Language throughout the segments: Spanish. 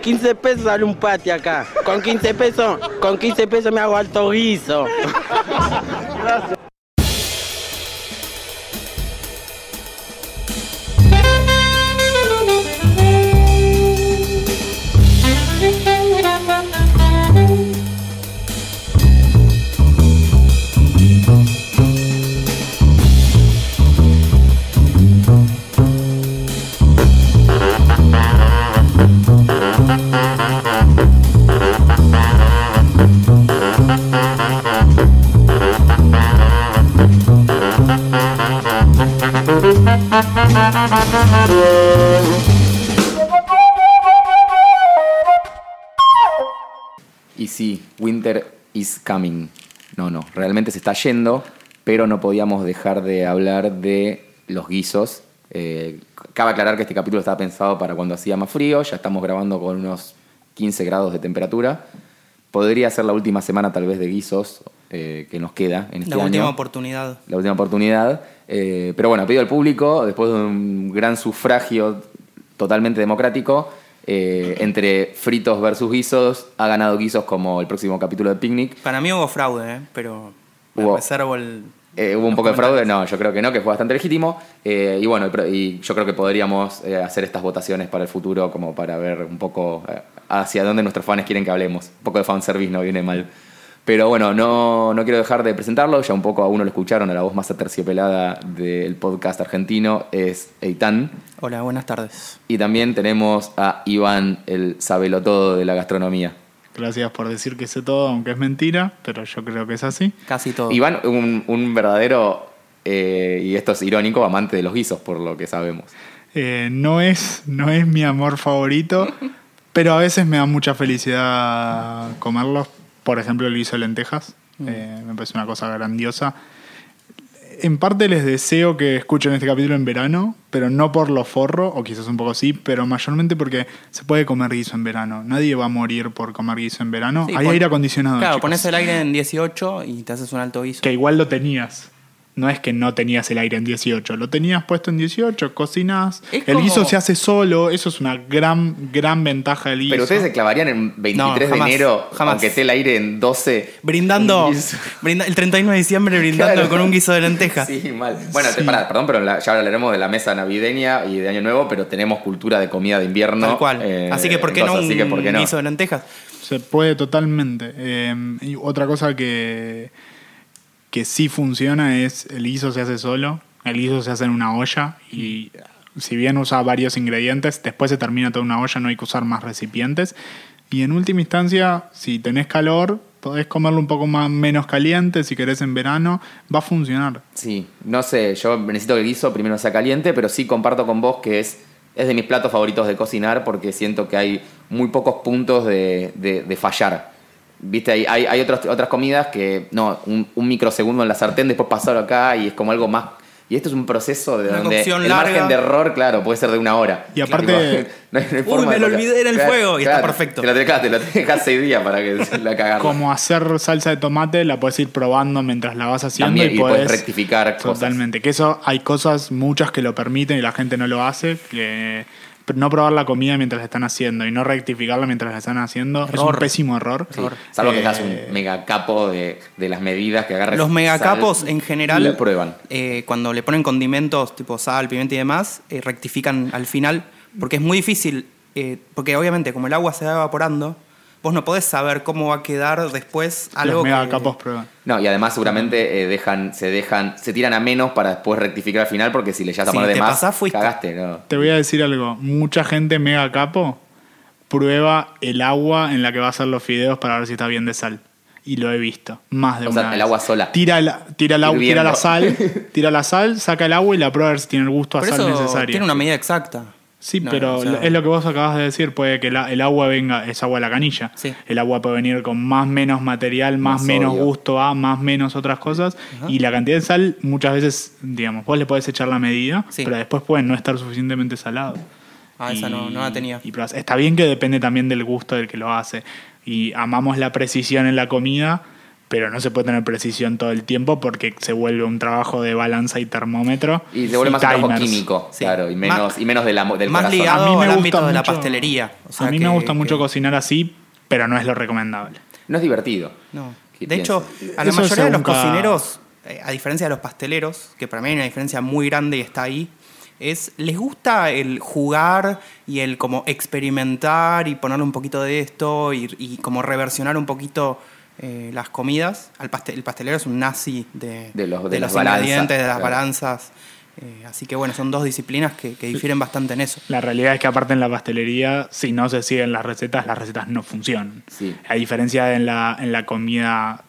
15 pesos sale un pati acá. Con 15 pesos, con 15 pesos me hago alto guiso. Y realmente se está yendo, pero no podíamos dejar de hablar de los guisos. Eh, cabe aclarar que este capítulo estaba pensado para cuando hacía más frío, ya estamos grabando con unos 15 grados de temperatura. Podría ser la última semana tal vez de guisos eh, que nos queda en este La última año. oportunidad. la última oportunidad. Eh, pero bueno, pido al público, después de un gran sufragio totalmente democrático, eh, entre fritos versus guisos, ha ganado guisos como el próximo capítulo de Picnic. Para mí hubo fraude, ¿eh? pero Hubo- reservo el. Eh, hubo un poco de fraude, no, yo creo que no, que fue bastante legítimo. Eh, y bueno, y yo creo que podríamos eh, hacer estas votaciones para el futuro como para ver un poco hacia dónde nuestros fans quieren que hablemos. Un poco de fanservice no viene mal. Pero bueno, no, no quiero dejar de presentarlo, ya un poco a uno lo escucharon, a la voz más aterciopelada del podcast argentino es Eitan. Hola, buenas tardes. Y también tenemos a Iván, el sabelotodo de la gastronomía. Gracias por decir que sé todo, aunque es mentira, pero yo creo que es así. Casi todo. Iván, un, un verdadero, eh, y esto es irónico, amante de los guisos, por lo que sabemos. Eh, no, es, no es mi amor favorito, pero a veces me da mucha felicidad comerlos. Por ejemplo, el guiso de lentejas. Eh, me parece una cosa grandiosa. En parte les deseo que escuchen este capítulo en verano, pero no por lo forro, o quizás un poco sí, pero mayormente porque se puede comer guiso en verano. Nadie va a morir por comer guiso en verano. Sí, Hay pon- aire acondicionado. Claro, chicos. pones el aire en 18 y te haces un alto guiso. Que igual lo tenías. No es que no tenías el aire en 18, lo tenías puesto en 18, cocinas. Es El como- guiso se hace solo, eso es una gran, gran ventaja del guiso. Pero ustedes se clavarían en 23 No, jamás, de enero, jamás. aunque esté el aire en 12. Brindando, brinda- el 31 de diciembre brindando Claro. con un guiso de lentejas. Sí, mal. Bueno, Sí. pará, perdón, pero la- ya hablaremos de la mesa navideña y de Año Nuevo, pero tenemos cultura de comida de invierno. Tal cual. eh, así que, ¿por qué entonces, no un así que, ¿por qué no? guiso de lentejas? Se puede totalmente. Eh, y otra cosa que, que sí funciona es el guiso se hace solo. El guiso se hace en una olla y si bien usa varios ingredientes, después se termina toda una olla, no hay que usar más recipientes. Y en última instancia, si tenés calor, podés comerlo un poco más, menos caliente, si querés en verano, va a funcionar. Sí, no sé, yo necesito que el guiso primero sea caliente, pero sí comparto con vos que es, es de mis platos favoritos de cocinar porque siento que hay muy pocos puntos de, de- de fallar. Viste, hay, hay, hay otras otras comidas que, no, un, un microsegundo en la sartén, después pasarlo acá y es como algo más... Y esto es un proceso de Una donde cocción el larga. margen de error, claro, puede ser de una hora. Y aparte- Tipo, no hay- no hay Uy, forma me lo olvidé en el Claro, fuego y está perfecto. Te lo dejas, te lo dejas seis días para que la cagas. Como hacer salsa de tomate, la puedes ir probando mientras la vas haciendo También, y y puedes rectificar cosas. Totalmente. Que eso hay cosas, muchas que lo permiten y la gente no lo hace. Que no probar la comida mientras la están haciendo y no rectificarla mientras la están haciendo es un pésimo error. Sí, Salvo que Eh, seas un mega capo de, de las medidas que agarres. Los megacapos sal en general, prueban. eh, cuando le ponen condimentos tipo sal, pimienta y demás, eh, rectifican al final, porque es muy difícil, eh, porque obviamente como el agua se va evaporando, vos no podés saber cómo va a quedar después algo Los mega que- capos prueban. No, y además seguramente eh, dejan, se dejan, se tiran a menos para después rectificar al final, porque si le llegas a Si poner de te más, pasás, fuiste. cagaste, ¿no? Te voy a decir algo. Mucha gente mega capo prueba el agua en la que va a hacer los fideos para ver si está bien de sal. Y lo he visto. Más de O una sea, el vez. agua sola. Tira, la, tira, el agua, tira la sal, tira la sal, saca el agua y la prueba a ver si tiene el gusto a Pero sal eso necesario. tiene una medida exacta. Sí, No, pero o sea, es lo que vos acabas de decir, puede que la- el agua venga, es agua de la canilla. Sí. El agua puede venir con más menos material, más, Más menos gusto a, más menos otras cosas. Y la cantidad de sal, muchas veces, digamos, vos le podés echar la medida, Sí. pero después puede no estar suficientemente salado. Ah, esa no, no la tenía. y probás. está bien que depende también del gusto del que lo hace. Y amamos la precisión en la comida, pero no se puede tener precisión todo el tiempo porque se vuelve un trabajo de balanza y termómetro. Y se vuelve más un trabajo timers. químico, Sí. claro, y menos, Más- y menos de la, del más corazón. ligado A mí me al gusta ámbito de la mucho- pastelería. O sea a mí que- me gusta que- mucho cocinar así, pero no es lo recomendable. No es divertido. No. ¿Qué De hecho, a la Eso mayoría de los cocineros, eh, a diferencia de los pasteleros, que para mí hay una diferencia muy grande y está ahí, es les gusta el jugar y el como experimentar y ponerle un poquito de esto y, y como reversionar un poquito eh, las comidas. Al pastel- el pastelero es un nazi de, De los- de de las los ingredientes, balanzas, de las claro. balanzas. Eh, así que bueno, son dos disciplinas que, que difieren bastante en eso. La realidad es que aparte en la pastelería, si no se siguen las recetas, las recetas no funcionan. Sí. A diferencia de en la, en la comida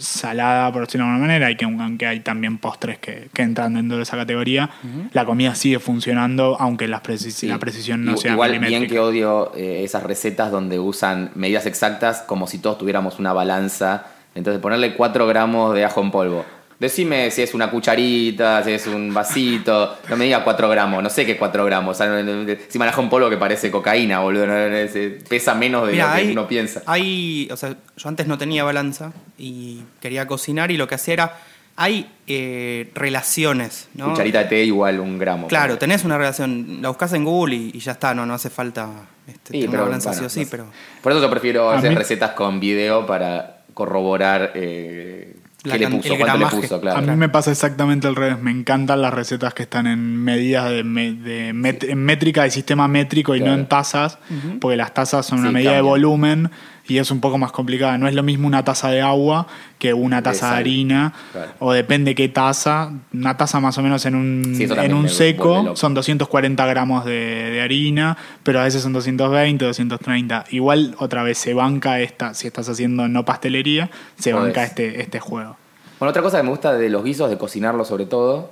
salada, por decirlo de alguna manera, y que aunque hay también postres que, que entran dentro de esa categoría, la comida sigue funcionando aunque las precis- Sí. la precisión no Igu- sea Igual bien que odio eh, esas recetas donde usan medidas exactas como si todos tuviéramos una balanza. Entonces ponerle 4 gramos de ajo en polvo. Decime si es una cucharita, si es un vasito. No me diga 4 gramos, no sé qué 4 gramos. O sea, no- no- encima el ajo en polvo que parece cocaína, boludo. no- no- es- pesa menos de lo que hay, uno piensa. hay, o sea, yo antes no tenía balanza y quería cocinar y lo que hacía era, hay eh, relaciones, ¿no? Cucharita de té igual un gramo. Claro, tenés una relación, la buscas en Google y, y ya está, no, no hace falta este, Sí, tener una pero, balanza bueno, sí o sí, no sé. pero Por eso yo prefiero A hacer mí- recetas con video para corroborar eh, La qué le puso, cuánto le puso, claro. A mí me pasa exactamente al revés. Me encantan las recetas que están en medidas de, me- de met- en métrica de sistema métrico y Claro. no en tazas, porque las tazas son una medida de volumen y es un poco más complicada. No es lo mismo una taza de agua que una taza de harina, Claro. o depende qué taza. Una taza más o menos en un, Sí, en un seco son 240 gramos de, de harina, pero a veces son 220, 230. Igual otra vez se banca esta, si estás haciendo no pastelería, se banca este, este juego. Bueno, otra cosa que me gusta de los guisos, de cocinarlo sobre todo,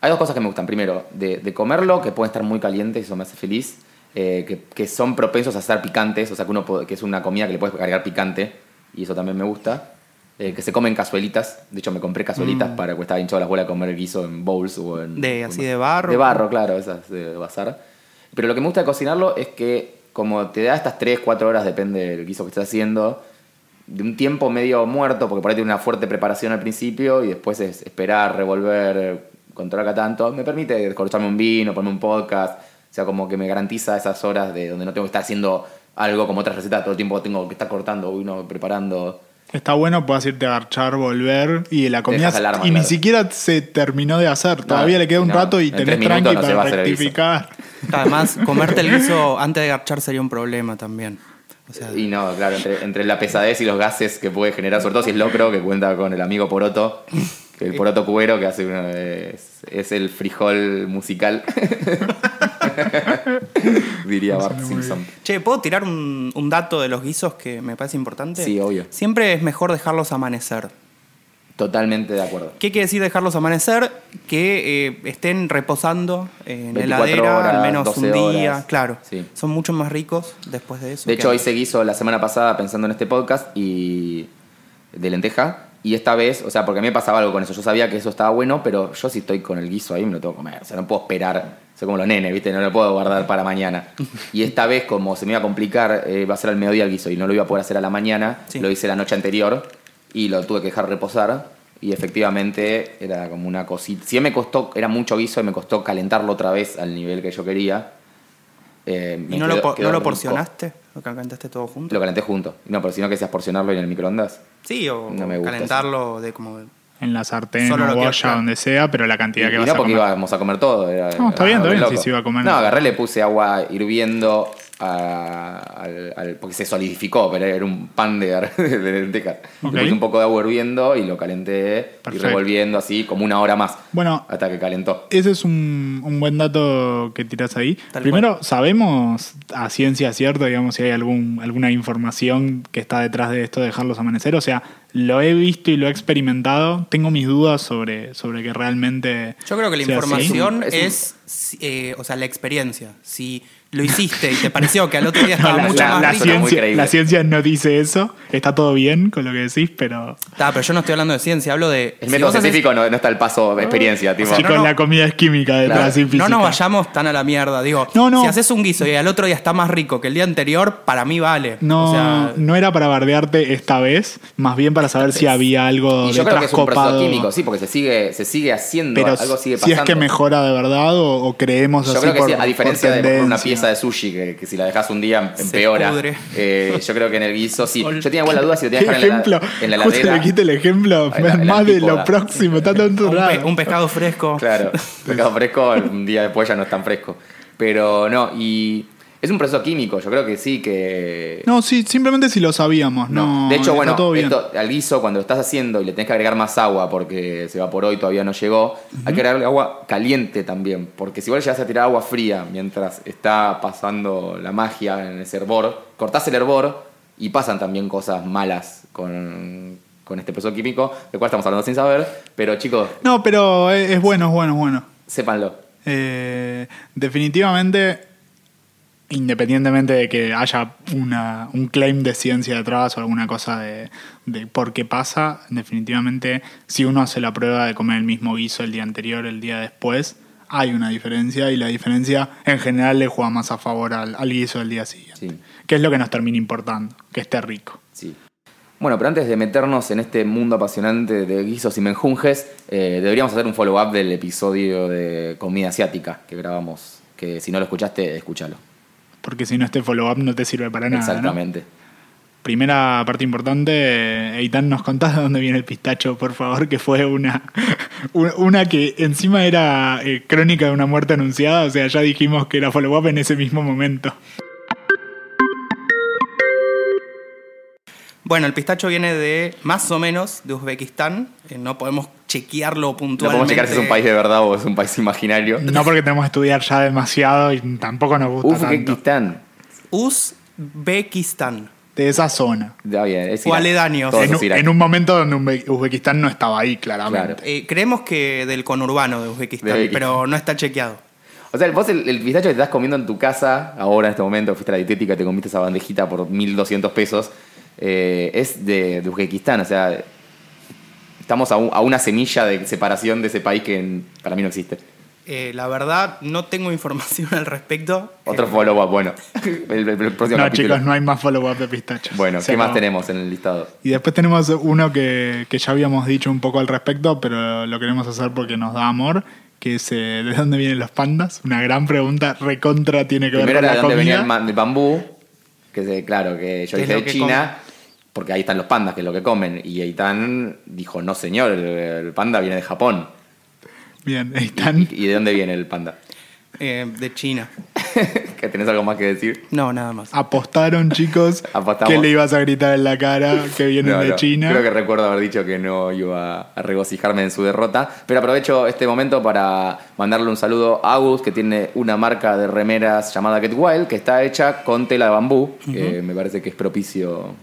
hay dos cosas que me gustan. Primero, de, de comerlo, que pueden estar muy calientes, eso me hace feliz, eh, que, que son propensos a ser picantes, o sea, que, uno puede- que es una comida que le puedes agregar picante, y eso también me gusta. Eh, que se comen cazuelitas, de hecho me compré cazuelitas para que estaba hinchado las bolas a comer guiso en bowls o en... De- así de barro. De barro, claro, esas de bazar. Pero lo que me gusta de cocinarlo es que como te da estas 3, 4 horas, depende del guiso que estés haciendo, de un tiempo medio muerto, porque por ahí tiene una fuerte preparación al principio y después es esperar, revolver, controlar acá tanto, me permite descorcharme un vino, ponerme un podcast, sea, como que me garantiza esas horas de donde no tengo que estar haciendo algo como otras recetas, todo el tiempo tengo que estar cortando uno, preparando. Está bueno, puedes irte a garchar, volver y la comida. Alarma, y ni siquiera se terminó de hacer. Todavía le queda un no, rato y en tenés tranqui no para rectificar. además comerte el guiso antes de garchar sería un problema también. O sea, Y no, claro, entre, entre la pesadez y los gases que puede generar, sobre todo si es locro, que cuenta con el amigo Poroto, el Poroto cubero, que hace una- es, es el frijol musical. Diría Bart Simpson. Che, ¿puedo tirar un, un dato de los guisos que me parece importante? Sí, obvio. Siempre es mejor dejarlos amanecer. Totalmente de acuerdo. ¿Qué quiere decir dejarlos amanecer? Que eh, estén reposando en 24 heladera horas, al menos 12 un día. horas. Claro. Sí. Son mucho más ricos después de eso. De hecho, antes. hice guiso la semana pasada pensando en este podcast y de lenteja. Y esta vez, o sea, porque a mí me pasaba algo con eso. Yo sabía que eso estaba bueno, pero yo si estoy con el guiso ahí me lo tengo que comer. O sea, no puedo esperar. Soy como los nenes, ¿viste? No lo puedo guardar para mañana. Y esta vez, como se me iba a complicar, eh, iba a ser al mediodía el guiso y no lo iba a poder hacer a la mañana, Sí. lo hice la noche anterior y lo tuve que dejar reposar. Y efectivamente era como una cosita. Si me costó, era mucho guiso y me costó calentarlo otra vez al nivel que yo quería. Eh, ¿Y no, lo, quedó no lo porcionaste? ¿Lo calentaste todo junto? Lo calenté junto. No, pero si no quisieras porcionarlo en el microondas. Sí, o No me gusta calentarlo de como... En la sartén Solo o lo que- olla, donde sea, pero la Y, cantidad que y vas no a porque comer. íbamos a comer todo. Era, No, está bien, está bien, si se iba a comer. No, agarré, le puse agua hirviendo a- al, al- porque se solidificó, pero era un pan de, de lentejas. Ok. Le puse un poco de agua hirviendo y lo calenté y revolviendo así como una hora más. Bueno, Hasta que calentó. ese es un, un buen dato que tiras ahí. Tal Primero, ¿sabemos a ciencia cierta, digamos, si hay algún, alguna información que está detrás de esto de dejarlos amanecer? O sea, lo he visto y lo he experimentado. Tengo mis dudas sobre, sobre que realmente. Yo creo que la así. información Es un- es, eh, o sea, la experiencia. Si lo hiciste y te pareció que al otro día No, estaba la, mucho la- más la rico. ciencia, la ciencia no dice eso. Está todo bien con lo que decís, pero Está, pero yo no estoy hablando de ciencia, hablo de. El si método haces- científico no, no está el paso de experiencia, tipo. sea, no, no. la comida es química detrás Claro. y física. No nos vayamos tan a la mierda. Digo, No, no. si haces un guiso y al otro día está más rico que el día anterior, para mí vale. No, O sea, no era para bardearte esta vez, más bien para saber si había algo y yo creo que es un proceso copado. químico, sí, porque se sigue, se sigue haciendo, Pero algo sigue si pasando. es que mejora de verdad o, o creemos Yo así creo que por, sí, a diferencia de una tendencia. Pieza de sushi, que, que si la dejas un día empeora. pudre. Eh, yo creo que en el guiso sí. Yo tenía igual la duda si lo ¿Qué tenía que dejar en la, en la heladera. le quité el ejemplo la- más de lo próximo, está tanto un, pe- un pescado fresco. Claro, pescado fresco, un día después ya no es tan fresco. Pero no, y es un proceso químico, yo creo que sí que... No, sí, simplemente si lo sabíamos. No, de hecho, bueno, esto, al guiso, cuando lo estás haciendo y le tenés que agregar más agua porque se evaporó y todavía no llegó, hay que agregarle agua caliente también. Porque si le llegas a tirar agua fría mientras está pasando la magia en ese hervor, cortás el hervor y pasan también cosas malas con, con este proceso químico, del cual estamos hablando sin saber. Pero chicos, No, pero es, es bueno, es bueno, es bueno. sépanlo. Eh, definitivamente, independientemente de que haya una, un claim de ciencia detrás o alguna cosa de, de por qué pasa, definitivamente, si uno hace la prueba de comer el mismo guiso el día anterior, el día después, hay una diferencia y la diferencia en general le juega más a favor al, al guiso del día siguiente. Sí. Que es lo que nos termina importando, que esté rico. Sí. Bueno, pero antes de meternos en este mundo apasionante de guisos y menjunjes, eh, deberíamos hacer un follow-up del episodio de comida asiática que grabamos. Que si no lo escuchaste, escúchalo. Porque si no este follow-up no te sirve para nada. ¿no? Exactamente. Primera parte importante, Eitan, ¿nos contás de dónde viene el pistacho, por favor? Que fue una, una- una que encima era eh, crónica de una muerte anunciada, o sea, ya dijimos que era follow-up en ese mismo momento. Bueno, el pistacho viene de más o menos de Uzbekistán. Eh, no podemos chequearlo No puntualmente. podemos checar si es un país de verdad o es un país imaginario. No porque tenemos que estudiar ya demasiado y tampoco nos gusta tanto. Uzbekistán. Uzbekistán. De esa zona. Ya bien, es O aledaños. En un, es Irak. en un momento donde Uzbe- Uzbekistán no estaba ahí, claramente. Claro. Eh, creemos que del conurbano de Uzbekistán, De Uzbekistán. pero no está chequeado. O sea, vos el, el pistacho que te estás comiendo en tu casa, ahora en este momento, fuiste a la dietética y te comiste esa bandejita por 1200 pesos, eh, es de, de Uzbekistán. O sea, estamos a, un- a una semilla de separación de ese país que en- para mí no existe. Eh, la verdad, no tengo información al respecto. Otro Eh, follow-up, bueno. El, el- el próximo No, capítulo. chicos, no hay más follow-up de pistacho. Bueno, Se ¿qué más tenemos en el listado? Y después tenemos uno que, que ya habíamos dicho un poco al respecto, pero lo queremos hacer porque nos da amor, que es eh, ¿de dónde vienen los pandas? Una gran pregunta, recontra tiene que ver Primero con era la de dónde venía el, bambú, que claro, que yo dije de China, porque ahí están los pandas, que es lo que comen. Y Eitan dijo, no señor, el, el panda viene de Japón. Bien, están. ¿Y, y de dónde viene el panda? eh, de China. ¿Que ¿Tenés algo más que decir? No, nada más. Apostaron, chicos, Apostamos. que le ibas a gritar en la cara que vienen No, de no. China. Creo que recuerdo haber dicho que no iba a regocijarme en su derrota. Pero aprovecho este momento para mandarle un saludo a Agus, que tiene una marca de remeras llamada Get Wild, que está hecha con tela de bambú, que me parece que es propicio.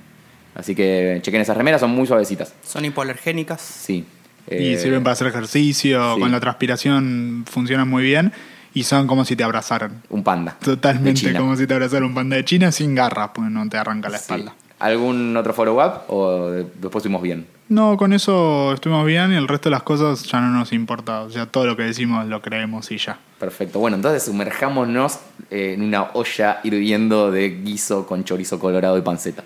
Así que chequen esas remeras, son muy suavecitas. Son hipoalergénicas. Sí. Y Eh, sirven para hacer ejercicio, sí. con la transpiración funcionan muy bien y son como si te abrazaran. Un panda. Totalmente como si te abrazara un panda de China sin garras, porque no te arranca la Sí. espalda. ¿Algún otro follow-up o de- después fuimos bien? No, con eso estuvimos bien y el resto de las cosas ya no nos importa. O sea, todo lo que decimos lo creemos y ya. Perfecto. Bueno, entonces sumerjámonos eh, en una olla hirviendo de guiso con chorizo colorado y panceta.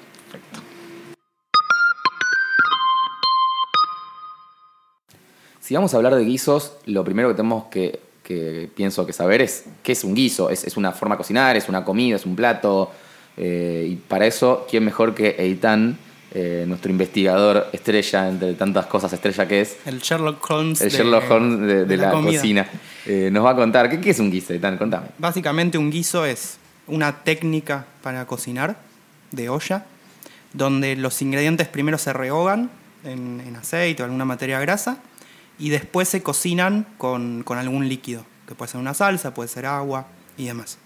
Si vamos a hablar de guisos, lo primero que tenemos que, que pienso que saber es qué es un guiso. ¿Es, es una forma de cocinar? ¿Es una comida? ¿Es un plato? Eh, y para eso, ¿quién mejor que Eitan, eh, nuestro investigador estrella, entre tantas cosas estrella que es, El Sherlock Holmes. el de- Sherlock Holmes de, de la, cocina, eh, nos va a contar qué, qué es un guiso, Eitan, contame. Básicamente un guiso es una técnica para cocinar de olla, donde los ingredientes primero se rehogan en, en aceite o alguna materia grasa y después se cocinan con, con algún líquido, que puede ser una salsa, puede ser agua y demás.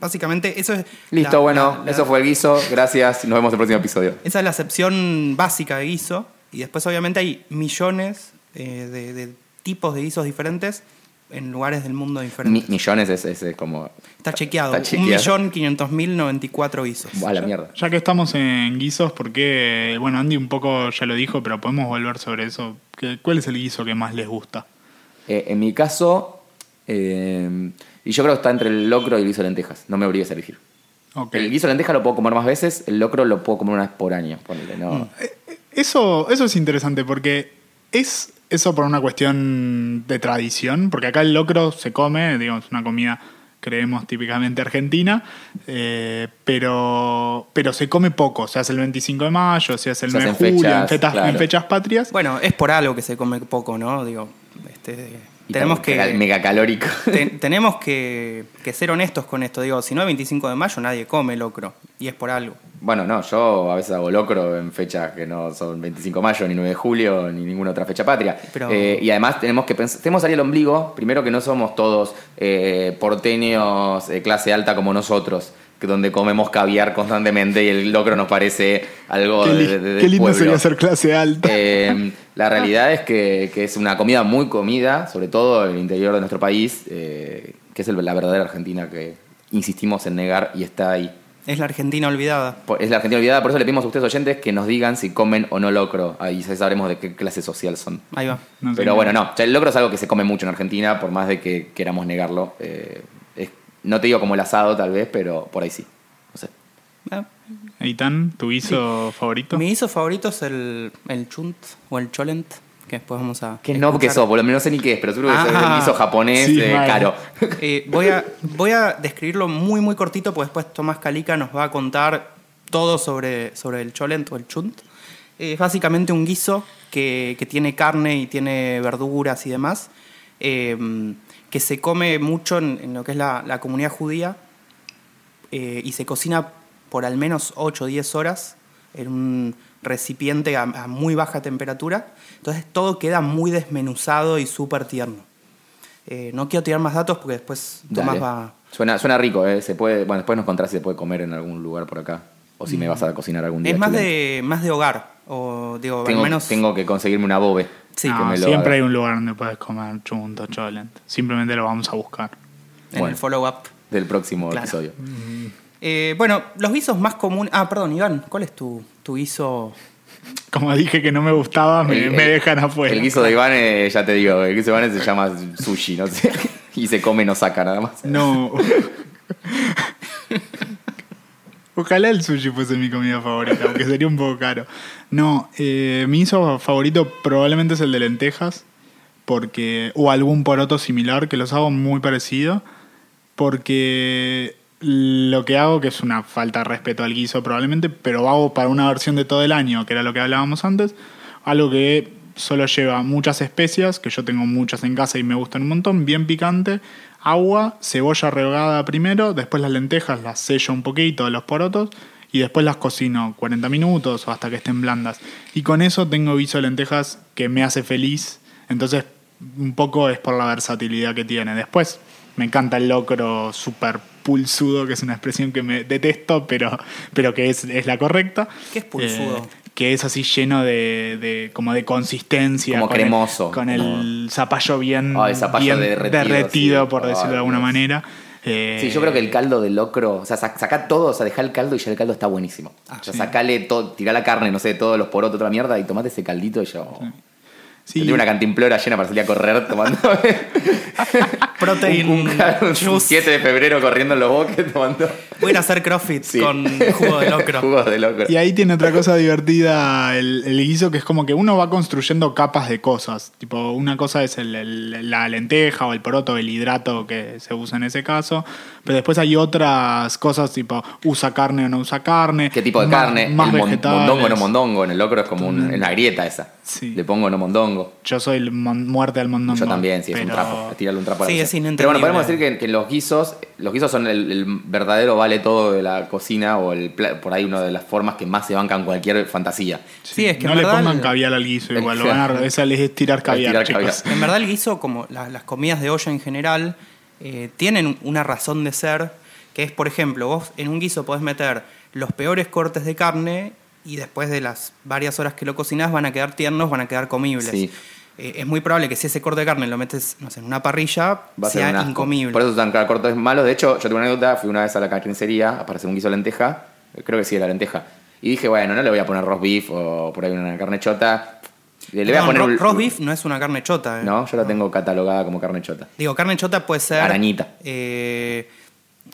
Básicamente eso es... Listo, la- bueno, la- la- eso fue el guiso. Gracias, nos vemos en el próximo episodio. Esa es la acepción básica de guiso. Y después, obviamente, hay millones eh, de, de tipos de guisos diferentes en lugares del mundo Mi- diferentes. millones es, es- es como. Está chequeado. Está chequeado. 1.500.094 guisos. A la mierda. Ya que estamos en guisos, porque, bueno, Andy un poco ya lo dijo, pero podemos volver sobre eso. ¿Qué- ¿Cuál es el guiso que más les gusta? Eh, en mi caso, eh, y yo creo que está entre el locro y el guiso de lentejas. No me obligues a elegir. El guiso de lentejas lo puedo comer más veces, el locro lo puedo comer una vez por año. ponele, Mm. no. Eso, eso es interesante porque es eso por una cuestión de tradición, porque acá el locro se come, digamos, una comida creemos típicamente argentina, eh, pero, pero se come poco, se hace el 25 de mayo, se hace el Se 9 de julio, en, fechas, fetas- en claro. fechas patrias. Bueno, es por algo que se come poco, ¿no? Digo, este, tenemos que... Mega calórico. te- tenemos que, que ser honestos con esto. Digo, si no es 25 de mayo, nadie come locro. Y es por algo. Bueno, no, yo a veces hago locro en fechas que no son 25 de mayo, ni 9 de julio, ni ninguna otra fecha patria. Pero- Eh, y además tenemos que pensar, tenemos ahí el ombligo, primero que no somos todos eh, porteños de clase alta como nosotros, donde comemos caviar constantemente y el locro nos parece algo qué, de, de- del qué lindo pueblo. sería ser clase alta. Eh, la realidad es que, que es una comida muy comida, sobre todo en el interior de nuestro país, eh, que es el- la verdadera Argentina que insistimos en negar y está ahí. Es la Argentina olvidada. Es la Argentina olvidada, por eso le pedimos a ustedes oyentes que nos digan si comen o no locro. Ahí sabremos de qué clase social son. Ahí va. No sé Pero bueno, no. el locro es algo que se come mucho en Argentina, por más de que queramos negarlo. Eh, no te digo como el asado, tal vez, pero por ahí sí. No sé. Ah, Eitan, ¿tu guiso favorito? Mi guiso favorito es el, el chunt o el cholent, que después vamos a. ¿Qué no? Porque eso, no sé ni qué es, pero seguro que es Ah. el guiso japonés Sí, eh, caro. Eh, voy, a, voy a describirlo muy, muy cortito, porque después Tomás Calica nos va a contar todo sobre, sobre el cholent o el chunt. Eh, Es básicamente un guiso que, que tiene carne y tiene verduras y demás, eh, que se come mucho en, en lo que es la, la comunidad judía eh, y se cocina por al menos 8 o 10 horas en un recipiente a, a muy baja temperatura. Entonces todo queda muy desmenuzado y súper tierno. Eh, no quiero tirar más datos porque después Tomás Dale. va... Suena, suena rico, ¿eh? Se puede, bueno, después nos contarás si se puede comer en algún lugar por acá. O si me vas a cocinar algún día. Mm. Es más de, más de hogar. O digo, Tengo, al menos... tengo que conseguirme una bobe. Sí. No, lo siempre haga. hay un lugar donde puedes comer chunto, cholent. Simplemente lo vamos a buscar. en bueno. el follow-up. Del próximo Claro. episodio. Eh, bueno, los guisos más comunes... Ah, perdón, Iván, ¿cuál es tu, tu guiso? Como dije que no me gustaba, me, El- me dejan afuera. El guiso de Iván, eh, ya te digo, el guiso de Iván se llama sushi, no sé. y se come, no saca nada más. No. Ojalá el sushi fuese mi comida favorita, aunque sería un poco caro. No, eh, mi guiso favorito probablemente es el de lentejas, porque o algún poroto similar, que los hago muy parecido, porque lo que hago, que es una falta de respeto al guiso probablemente, pero hago para una versión de todo el año, que era lo que hablábamos antes, algo que solo lleva muchas especias, que yo tengo muchas en casa y me gustan un montón, bien picante, agua, cebolla rehogada primero, después las lentejas las sello un poquito, los porotos, y después las cocino 40 minutos o hasta que estén blandas. Y con eso tengo guiso de lentejas que me hace feliz, entonces un poco es por la versatilidad que tiene. Después me encanta el locro super pulsudo, que es una expresión que me detesto, pero, pero que es, es la correcta. ¿Qué es pulsudo? Eh, que es así lleno de, de- como de consistencia. Como con el- cremoso, con el zapallo bien, Ah, el zapallo bien derretido, derretido, sí. por decirlo de alguna Dios. manera. Eh, Sí, yo creo que el caldo de locro, o sea, sac- saca todo, o sea, deja el caldo y ya el caldo está buenísimo. o sea, sí. sacale todo, tirá la carne, no sé, todos los porotos, toda la mierda, y tomate ese caldito y yo. sí, Tendría una cantimplora llena para salir a correr tomando. Protein un, un, un juice. 7 de febrero corriendo en los bosques tomando. Voy a ir a hacer crossfit Sí. con jugo de locro. Jugos de locro. Y ahí tiene otra cosa divertida el, el guiso, que es como que uno va construyendo capas de cosas. Tipo, una cosa es el- el- la lenteja o el poroto, el hidrato que se usa en ese caso. Pero después hay otras cosas, tipo, usa carne o no usa carne. ¿Qué tipo de más- carne? Más el vegetales. mondongo o no mondongo. En el locro es como un- en la grieta esa. Sí. Le pongo no mondongo. Yo soy el mon- muerte al mondongo. Yo también, sí, es un trapo. Tirarle un trapo a la Sí, cocina. es. Pero bueno, podemos decir que, que los guisos, los guisos son el, el verdadero vale todo de la cocina o el por ahí una de las formas que más se bancan cualquier fantasía. Sí, es que no en le verdad pongan el- caviar al guiso igual. Lo van a, esa les es tirar caviar, tirar chicos. caviar. En verdad el guiso, como la- las comidas de olla en general, eh, tienen una razón de ser, que es, por ejemplo, vos en un guiso podés meter los peores cortes de carne y después de las varias horas que lo cocinás van a quedar tiernos, van a quedar comibles. Sí. eh, es muy probable que si ese corte de carne lo metes no sé, en una parrilla, Va sea incomible. Por eso están cada cortes malos. De hecho, yo tengo una anécdota, fui una vez a la carnicería para hacer un guiso de lenteja, creo que sí era lenteja, y dije, bueno, no le voy a poner roast beef o por ahí una carne chota. Le, le voy a poner ro- un... roast beef no es una carne chota. ¿eh? No, yo la tengo catalogada como carne chota. Digo, carne chota puede ser. Arañita. eh,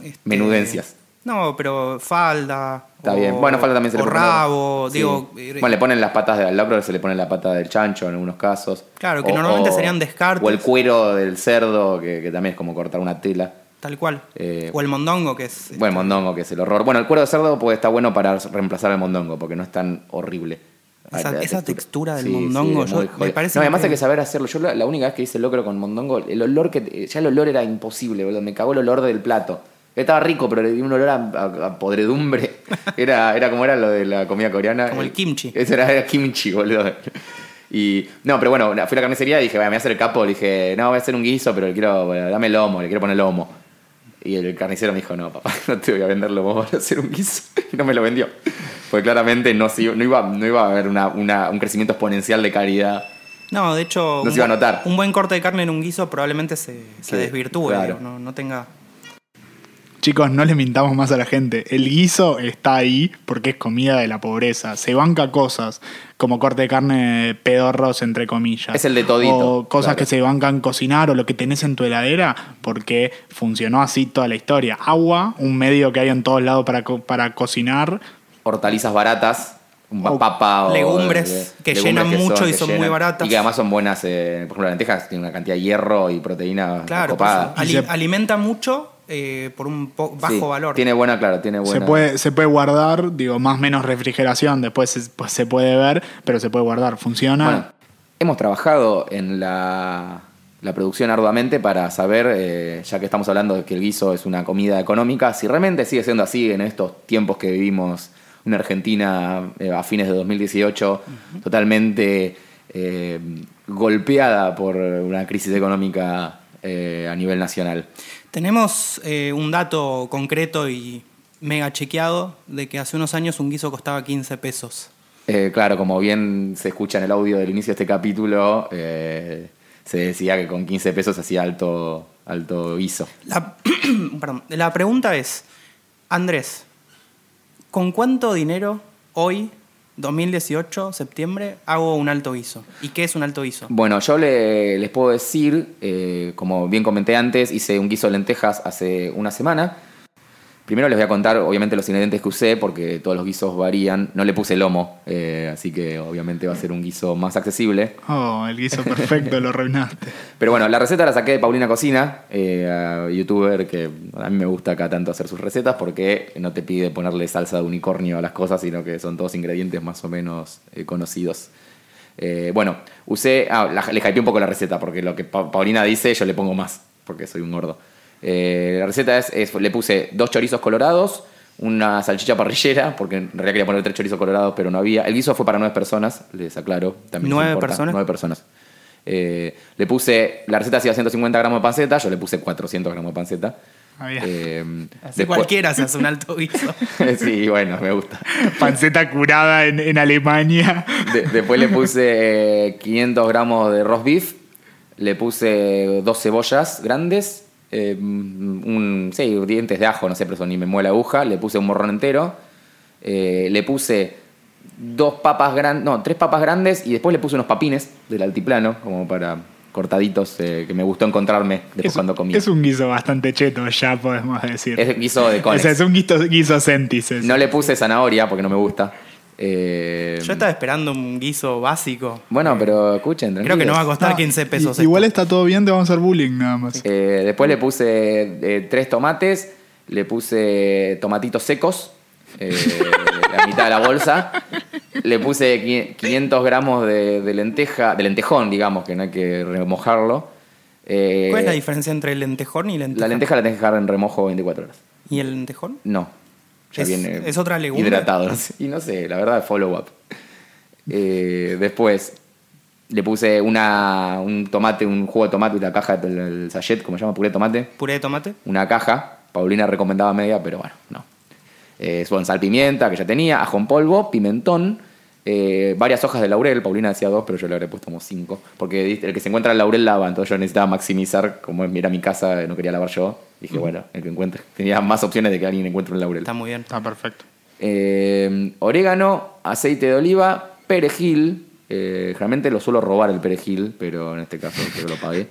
este, Menudencias. No, pero falda. Está o- bien. Bueno, falta también se o le pone. rabo. Sí. Digo, Bueno, le ponen las patas del locro, se le pone la pata del chancho en algunos casos. Claro, que normalmente serían descartes. O el cuero del cerdo, que, que también es como cortar una tela. tal cual. Eh, o el mondongo, que es. Bueno, el mondongo, que es el horror. Bueno, el cuero de cerdo pues, está bueno para reemplazar al mondongo, porque no es tan horrible. Esa- textura del mondongo, yo- me parece No, además hay que saber hacerlo. Yo la, la única vez que hice locro con mondongo, el olor que. Ya el olor era imposible, boludo. Me cagó el olor del plato. Estaba rico, pero le di un olor a, a- a podredumbre. Era, era como era lo de la comida coreana. Como el kimchi. Ese era, era kimchi, boludo. Y, no, pero bueno, fui a la carnicería y dije, "Vaya, me voy a hacer el capo. Le dije, no, voy a hacer un guiso, pero le quiero, bueno, dame lomo, le quiero poner lomo. Y el carnicero me dijo, no, papá, no te voy a vender lomo, voy a hacer un guiso. Y no me lo vendió. Porque claramente no, iba- no, iba, no iba a haber una- una- un crecimiento exponencial de calidad. No, de hecho. No se iba a notar. Un buen corte de carne en un guiso probablemente se, desvirtúe. claro. digo, no, no tenga. Chicos, no le mintamos más a la gente. El guiso está ahí porque es comida de la pobreza. Se banca cosas como corte de carne pedorros, entre comillas. Es el de todito, O cosas claro. que se bancan cocinar o lo que tenés en tu heladera porque funcionó así toda la historia. Agua, un medio que hay en todos lados para, co- para cocinar. Hortalizas baratas, un O papa o legumbres que llenan mucho y son muy baratas. Y que además son buenas, eh, por ejemplo, las lentejas tienen una cantidad de hierro y proteína Claro, copada. pues, ali- alimenta mucho eh, por un po- bajo Sí, valor. Tiene buena, claro, tiene buena. Se puede, se puede guardar, digo, más o menos refrigeración, después se, pues se puede ver, pero se puede guardar. Funciona. Bueno, hemos trabajado en la, la producción arduamente para saber, eh, ya que estamos hablando de que el guiso es una comida económica, si realmente sigue siendo así en estos tiempos que vivimos una Argentina eh, a fines de 2018 totalmente eh, golpeada por una crisis económica eh, a nivel nacional. Tenemos eh, un dato concreto y mega chequeado de que hace unos años un guiso costaba 15 pesos. Eh, claro, como bien se escucha en el audio del inicio de este capítulo, eh, se decía que con 15 pesos hacía alto, alto guiso. La, perdón, la pregunta es, Andrés, ¿con cuánto dinero hoy, 2018, septiembre, hago un alto guiso? ¿Y qué es un alto guiso? Bueno, yo le- les puedo decir, eh, como bien comenté antes, hice un guiso de lentejas hace una semana. Primero les voy a contar, obviamente, los ingredientes que usé, porque todos los guisos varían. No le puse lomo, eh, así que obviamente va a ser un guiso más accesible. Oh, el guiso perfecto, lo arruinaste. Pero bueno, la receta la saqué de Paulina Cocina, eh, youtuber que a mí me gusta acá tanto hacer sus recetas porque no te pide ponerle salsa de unicornio a las cosas, sino que son todos ingredientes más o menos eh, conocidos. Bueno, usé, ah, la- le hypeé un poco la receta porque lo que Pa- Paulina dice yo le pongo más porque soy un gordo. Eh, la receta es, es- le puse dos chorizos colorados, una salchicha parrillera, porque en realidad quería poner tres chorizos colorados, pero no había. El guiso fue para nueve personas, les aclaro. También ¿Nueve importa. personas? Nueve personas. Eh, le puse, la receta hacía 150 gramos de panceta, yo le puse 400 gramos de panceta. Ah, bien. Eh, Así después- cualquiera se hace un alto guiso. sí, bueno, me gusta. Panceta curada en, en Alemania. De- después le puse eh, 500 gramos de roast beef, le puse dos cebollas grandes, eh, un, sí, dientes de ajo, no sé, pero eso ni me mueve la aguja, le puse un morrón entero, eh, le puse dos papas grandes, no, tres papas grandes y después le puse unos papines del altiplano, como para cortaditos, eh, que me gustó encontrarme después Es, cuando comí. es un guiso bastante cheto, ya podemos decir. Es guiso de o conex. sea, es un guiso, guiso sentis. No le puse zanahoria porque no me gusta. Eh, Yo estaba esperando un guiso básico. Bueno, pero escuchen, Creo que no va a costar No, 15 pesos. i- Igual está todo bien, te vamos a hacer bullying nada más. Eh, después le puse eh, tres tomates, le puse tomatitos secos, eh, la mitad de la bolsa. Le puse qui- 500 gramos de, de lenteja, de lentejón, digamos, que no hay que remojarlo. Eh, ¿Cuál es la diferencia entre el lentejón y lenteja? La lenteja la tenés que dejar en remojo 24 horas. ¿Y el lentejón? No. Ya Es- viene es otra legumbre. Hidratado. no sé. Y no sé, la verdad, follow up. Eh, después le puse una, un tomate, un jugo de tomate, una caja, el, el sachet, como se llama, puré de tomate. ¿Puré de tomate? Una caja. Paulina recomendaba media, pero bueno, no. Eh, son sal pimienta, que ya tenía, ajo en polvo, pimentón, Eh, varias hojas de laurel, Paulina decía dos, pero yo le habría puesto como cinco. Porque el que se encuentra el laurel lava, entonces yo necesitaba maximizar, como era mi casa, no quería lavar yo. Dije, bueno, el que encuentre. Tenía más opciones de que alguien encuentre un laurel. Está muy bien. Está perfecto. Eh, orégano, aceite de oliva, perejil. Eh, realmente lo suelo robar el perejil, pero en este caso creo que lo pagué.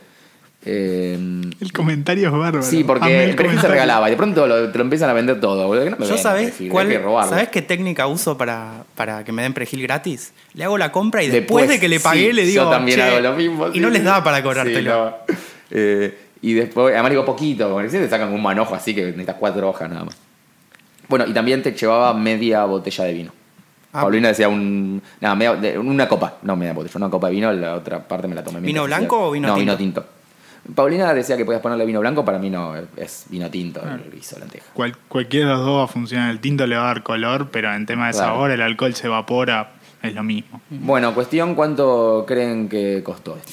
Eh, El comentario es bárbaro. sí, porque el perejil se regalaba y de pronto lo- te lo empiezan a vender todo. boludo, que no me Yo sabés perejil, cuál, hay que robarlo. ¿sabés qué técnica uso para, para que me den perejil gratis? Le hago la compra y después, Después, de que le pagué sí, le digo. Yo también "Che", hago lo mismo. Y sí, no les daba para Sí, cobrártelo. no. Eh, y después, además digo poquito, porque si te sacan un manojo así que necesitas cuatro hojas nada más. Bueno, y también te llevaba media botella de vino. Ah. Paulina decía un, nada, media- una copa, no media botella, una copa de vino, la otra parte me la tomé. ¿Vino blanco o vino no, tinto? vino tinto. Paulina decía que podías ponerle vino blanco, para mí no, es vino tinto, el guiso lenteja. Cual- cualquiera de los dos va a funcionar. El tinto le va a dar color, pero en tema de Claro. sabor, el alcohol se evapora, es lo mismo. Bueno, cuestión, ¿cuánto creen que costó esto?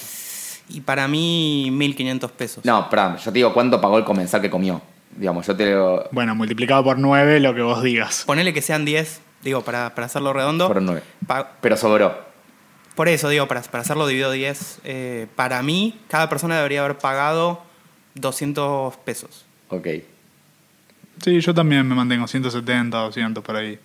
Y para mí, 1500 pesos. No, perdón, yo te digo cuánto pagó el comensal que comió. Digamos, yo te lo... Bueno, multiplicado por 9, lo que vos digas. Ponele que sean 10, digo, para, para hacerlo redondo. Nueve. Pa- Pero sobró. Por eso, digo, para, para hacerlo dividido 10, eh, para mí, cada persona debería haber pagado 200 pesos. Ok. Sí, yo también me mantengo 170, 200 por ahí.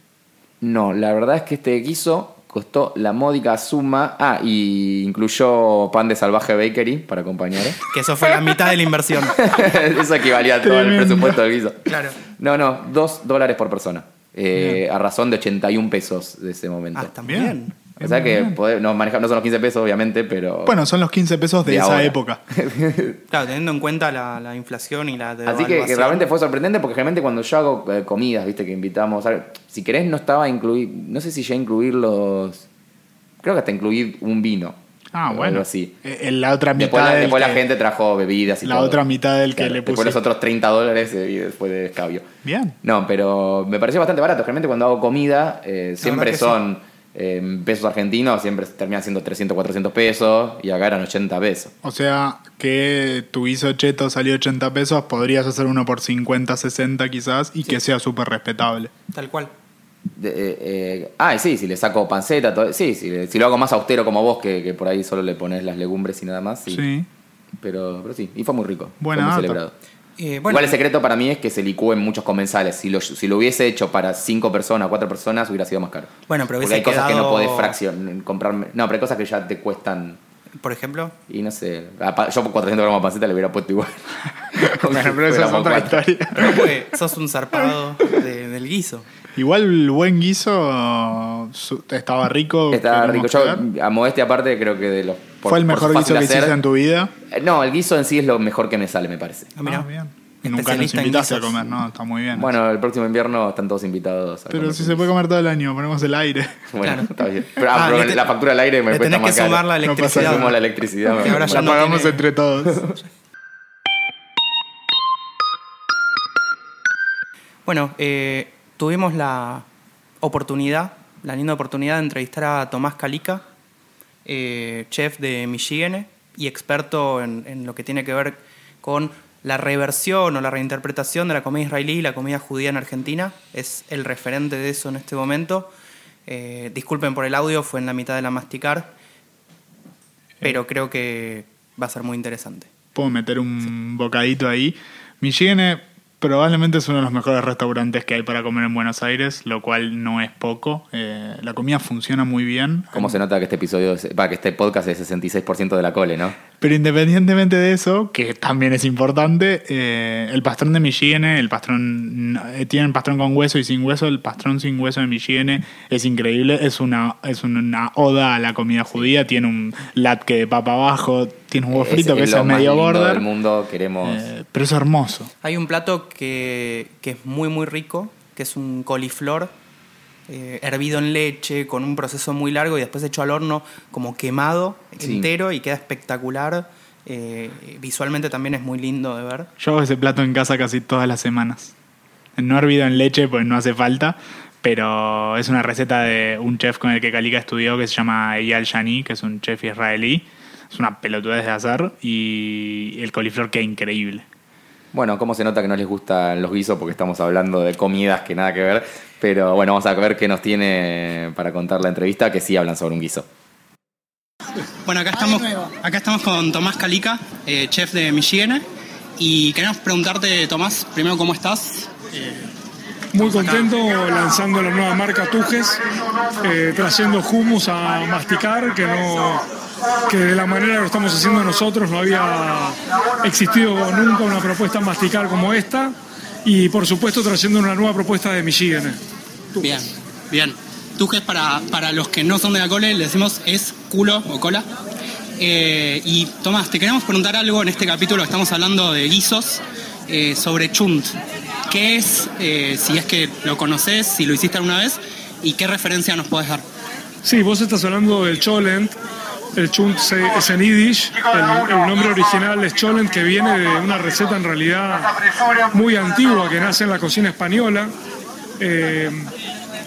No, la verdad es que este guiso costó la módica suma. Ah, y incluyó pan de salvaje bakery para acompañar. ¿eh? Que eso fue la mitad de la inversión. Eso equivalía a todo el presupuesto del guiso. Claro. No, no, dos dólares por persona. Eh, a razón de 81 pesos de ese momento. Ah, bien. O sea que no, maneja- no son los 15 pesos, obviamente, pero. Bueno, son los 15 pesos de, De esa ahora. época. Claro, teniendo en cuenta la, la inflación y la Así que, realmente fue sorprendente porque generalmente cuando yo hago eh, comidas, viste, que invitamos, a- si querés no estaba incluir, no sé si ya incluir los, creo que hasta incluir un vino. Ah, bueno. Algo así. Eh, en la otra mitad Después, la, del después la gente trajo bebidas y La todo. otra mitad del que Claro, le Después puse. los otros 30 dólares eh, y después de escabio. Bien. No, pero me pareció bastante barato. Generalmente cuando hago comida, eh, siempre son eh, pesos argentinos, siempre terminan siendo 300, 400 pesos y acá eran 80 pesos. O sea, que tu guiso cheto salió 80 pesos, podrías hacer uno por 50, 60 quizás, y que sea súper respetable. Tal cual. De- eh, eh, ah, sí, si le saco panceta, todo- sí, si, lo hago más austero como vos, que, que por ahí solo le pones las legumbres y nada más, sí. Sí. Pero, pero sí, y fue muy rico. Fue muy celebrado. Eh, bueno, Igual el secreto para mí es que se licúen muchos comensales. Si lo, si lo hubiese hecho para cinco personas, cuatro personas, hubiera sido más caro. Bueno, pero Porque hay cosas que no podés fraccionar, comprarme. No, pero hay cosas que ya te cuestan. por ejemplo, Y no sé. Yo por 400 gramos de panceta le hubiera puesto igual. Bueno, pero esa es otra cuatro. historia. no, porque sos un zarpado de- del guiso. Igual el buen guiso su- estaba rico. Está rico. Yo, a modestia aparte, creo que de los. por- ¿Fue el mejor guiso que hiciste en tu vida? Eh, No, el guiso en sí es lo mejor que me sale, me parece. Ah, mirá. Ah, bien. Nunca nos invitaste a comer, ¿no? Está muy bien. Bueno, el próximo invierno están todos invitados. a pero comer si se puede comer todo el año, ponemos el aire. Bueno, Claro. está bien. Pero, ah, Ah, pero le te- la factura al aire me cuesta tenés que más caro. sumar la No pasa electricidad. La electricidad. Que ahora ya La no pagamos tiene- entre todos. Bueno, eh, tuvimos la oportunidad, la linda oportunidad de entrevistar a Tomás Calica, eh, chef de Michigan y experto en, en lo que tiene que ver con la reversión o la reinterpretación de la comida israelí y la comida judía en Argentina. Es el referente de eso en este momento. Eh, disculpen por el audio, fue en la mitad de la masticar, pero creo que va a ser muy interesante. Puedo meter un bocadito ahí. Michigan probablemente es uno de los mejores restaurantes que hay para comer en Buenos Aires, lo cual no es poco. Eh, la comida funciona muy bien. ¿Cómo se nota que este episodio, es- que este podcast es 66% de la cole, ¿no? Pero independientemente de eso, que también es importante, eh, el pastrón de Michigan, el pastrón, eh, tienen pastrón con hueso y sin hueso, el pastrón sin hueso de Michigan es increíble, es una, es una oda a la comida judía, tiene un latke de papa abajo, tiene un huevo frito que es eso lo es medio border, del mundo, queremos... eh, pero es hermoso. Hay un plato que, que es muy muy rico, que es un coliflor eh, hervido en leche, con un proceso muy largo y después hecho al horno como quemado Sí. entero y queda espectacular. Eh, visualmente también es muy lindo de ver. Yo hago ese plato en casa casi todas las semanas. No hervido en leche, pues no hace falta, pero es una receta de un chef con el que Kalika estudió que se llama Eyal Shani, que es un chef israelí. Es una pelotudez de hacer y el coliflor queda increíble. Bueno, cómo se nota que no les gustan los guisos porque estamos hablando de comidas que nada que ver. Pero bueno, vamos a ver qué nos tiene para contar la entrevista, que sí hablan sobre un guiso. Bueno, acá estamos, acá estamos con Tomás Calica, eh, chef de Michigan. Y queremos preguntarte, Tomás, primero, ¿cómo estás? Muy contento lanzando la nueva marca Tujes, eh, trayendo hummus a masticar, que no que de la manera que lo estamos haciendo nosotros no había existido nunca una propuesta masticar como esta y por supuesto trayendo una nueva propuesta de Michigan. Bien, bien. Tujes para, para los que no son de la cole, le decimos es culo o cola. Eh, y Tomás, te queremos preguntar algo en este capítulo, estamos hablando de guisos, eh, sobre chunt. ¿Qué es, eh, si es que lo conoces, si lo hiciste alguna vez, y qué referencia nos podés dar? Sí, vos estás hablando del cholent, el chunt se- es en yiddish, el, nombre original es cholent que viene de una receta en realidad muy antigua que nace en la cocina española. Eh,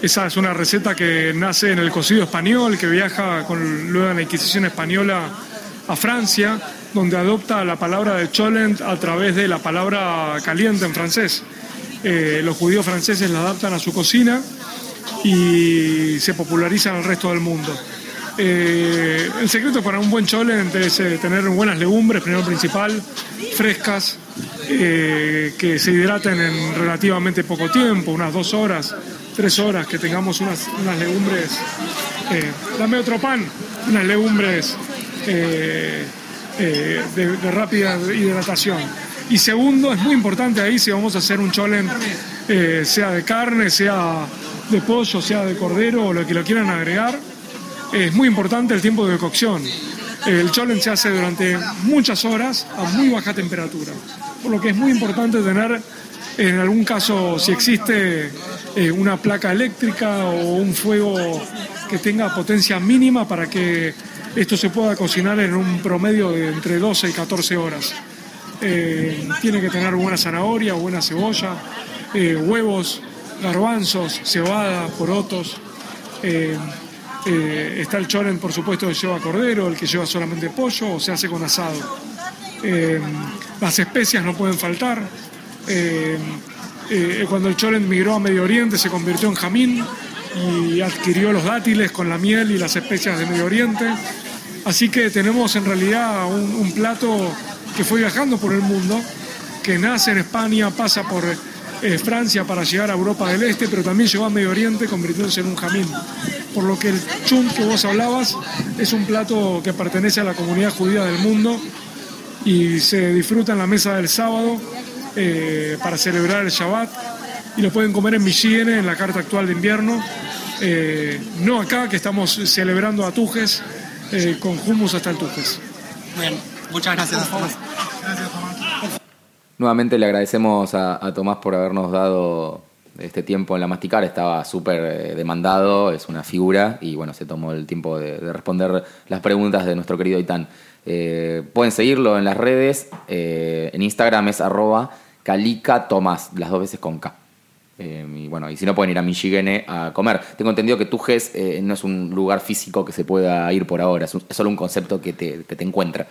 esa es una receta que nace en el cocido español, que viaja con, luego en la Inquisición española a Francia, donde adopta la palabra de cholent a través de la palabra caliente en francés. Eh, los judíos franceses la adaptan a su cocina y se populariza en el resto del mundo. Eh, el secreto para un buen cholent es eh, tener buenas legumbres, primero principal, frescas, eh, que se hidraten en relativamente poco tiempo, unas dos horas, tres horas, que tengamos unas, unas legumbres, dame otro pan, unas legumbres de, rápida hidratación. Y segundo, es muy importante ahí si vamos a hacer un cholent, sea de carne, sea de pollo, sea de cordero o lo que lo quieran agregar, es muy importante el tiempo de cocción. El cholent se hace durante muchas horas a muy baja temperatura, por lo que es muy importante tener, en algún caso, si existe eh, una placa eléctrica o un fuego que tenga potencia mínima para que esto se pueda cocinar en un promedio de entre 12 y 14 horas. Eh, tiene que tener buena zanahoria, buena cebolla, eh, huevos, garbanzos, cebada, porotos. Eh, está el choren, por supuesto, que lleva cordero, el que lleva solamente pollo o se hace con asado. Eh, las especias no pueden faltar. Eh, eh, cuando el choren migró a Medio Oriente se convirtió en jamín y adquirió los dátiles con la miel y las especias de Medio Oriente. Así que tenemos en realidad un, plato que fue viajando por el mundo, que nace en España, pasa por Francia para llegar a Europa del Este, pero también llegó a Medio Oriente convirtiéndose en un jamín. Por lo que el chum que vos hablabas es un plato que pertenece a la comunidad judía del mundo y se disfruta en la mesa del sábado eh, para celebrar el Shabbat y lo pueden comer en Michigan, en la carta actual de invierno. Eh, no acá, que estamos celebrando a Tujes eh, con hummus hasta el Tujes. Bien, muchas gracias, Tomás. Nuevamente le agradecemos a, a Tomás por habernos dado este tiempo en la masticar. Estaba súper eh, demandado, es una figura y bueno, se tomó el tiempo de, de responder las preguntas de nuestro querido Itán. Eh, pueden seguirlo en las redes, eh, en Instagram es arroba calica tomás, las dos veces con K. Eh, y bueno, y si no pueden ir a Michigene a comer. Tengo entendido que Tujes no es un lugar físico que se pueda ir por ahora, es, un- es solo un concepto que te, que te encuentra,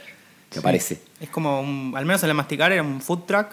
me parece. Es como, un- al menos en la masticar era un food truck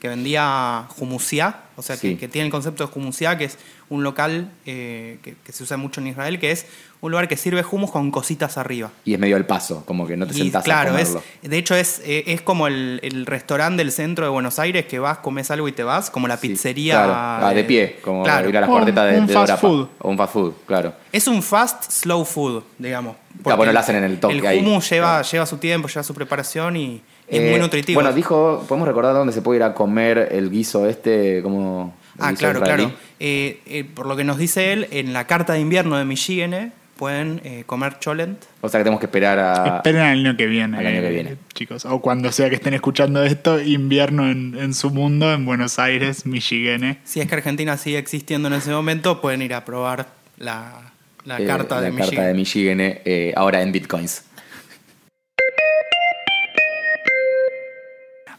que vendía humusiá, o sea, Sí. que, que tiene el concepto de humusiá, que es un local eh, que, que se usa mucho en Israel, que es un lugar que sirve hummus con cositas arriba. Y es medio al paso, como que no te Y sentás claro, a es, comerlo. de hecho es, eh, es como el, el restaurante del centro de Buenos Aires que vas, comes algo y te vas, como la Sí, pizzería. claro, ah, de pie, como Claro. ir a las cuartetas de, un de fast Dorapa. food. O un fast food, claro. Es un fast, slow food, digamos. Claro, bueno, lo hacen en el toque El hummus lleva, Claro. lleva su tiempo, lleva su preparación y es Eh, muy nutritivo. Bueno, dijo, ¿podemos recordar dónde se puede ir a comer el guiso este? Como Ah, claro, israelí? claro. Eh, eh, por lo que nos dice él, en la carta de invierno de Michigan pueden eh, comer cholent. O sea que tenemos que esperar a... Esperen al año que viene, Al año que eh, viene. chicos. O cuando sea que estén escuchando esto, invierno en, en su mundo, en Buenos Aires, Michigan. Si es que Argentina sigue existiendo en ese momento, pueden ir a probar la, la eh, carta de la Michigan. carta de Michigan, eh, ahora en bitcoins.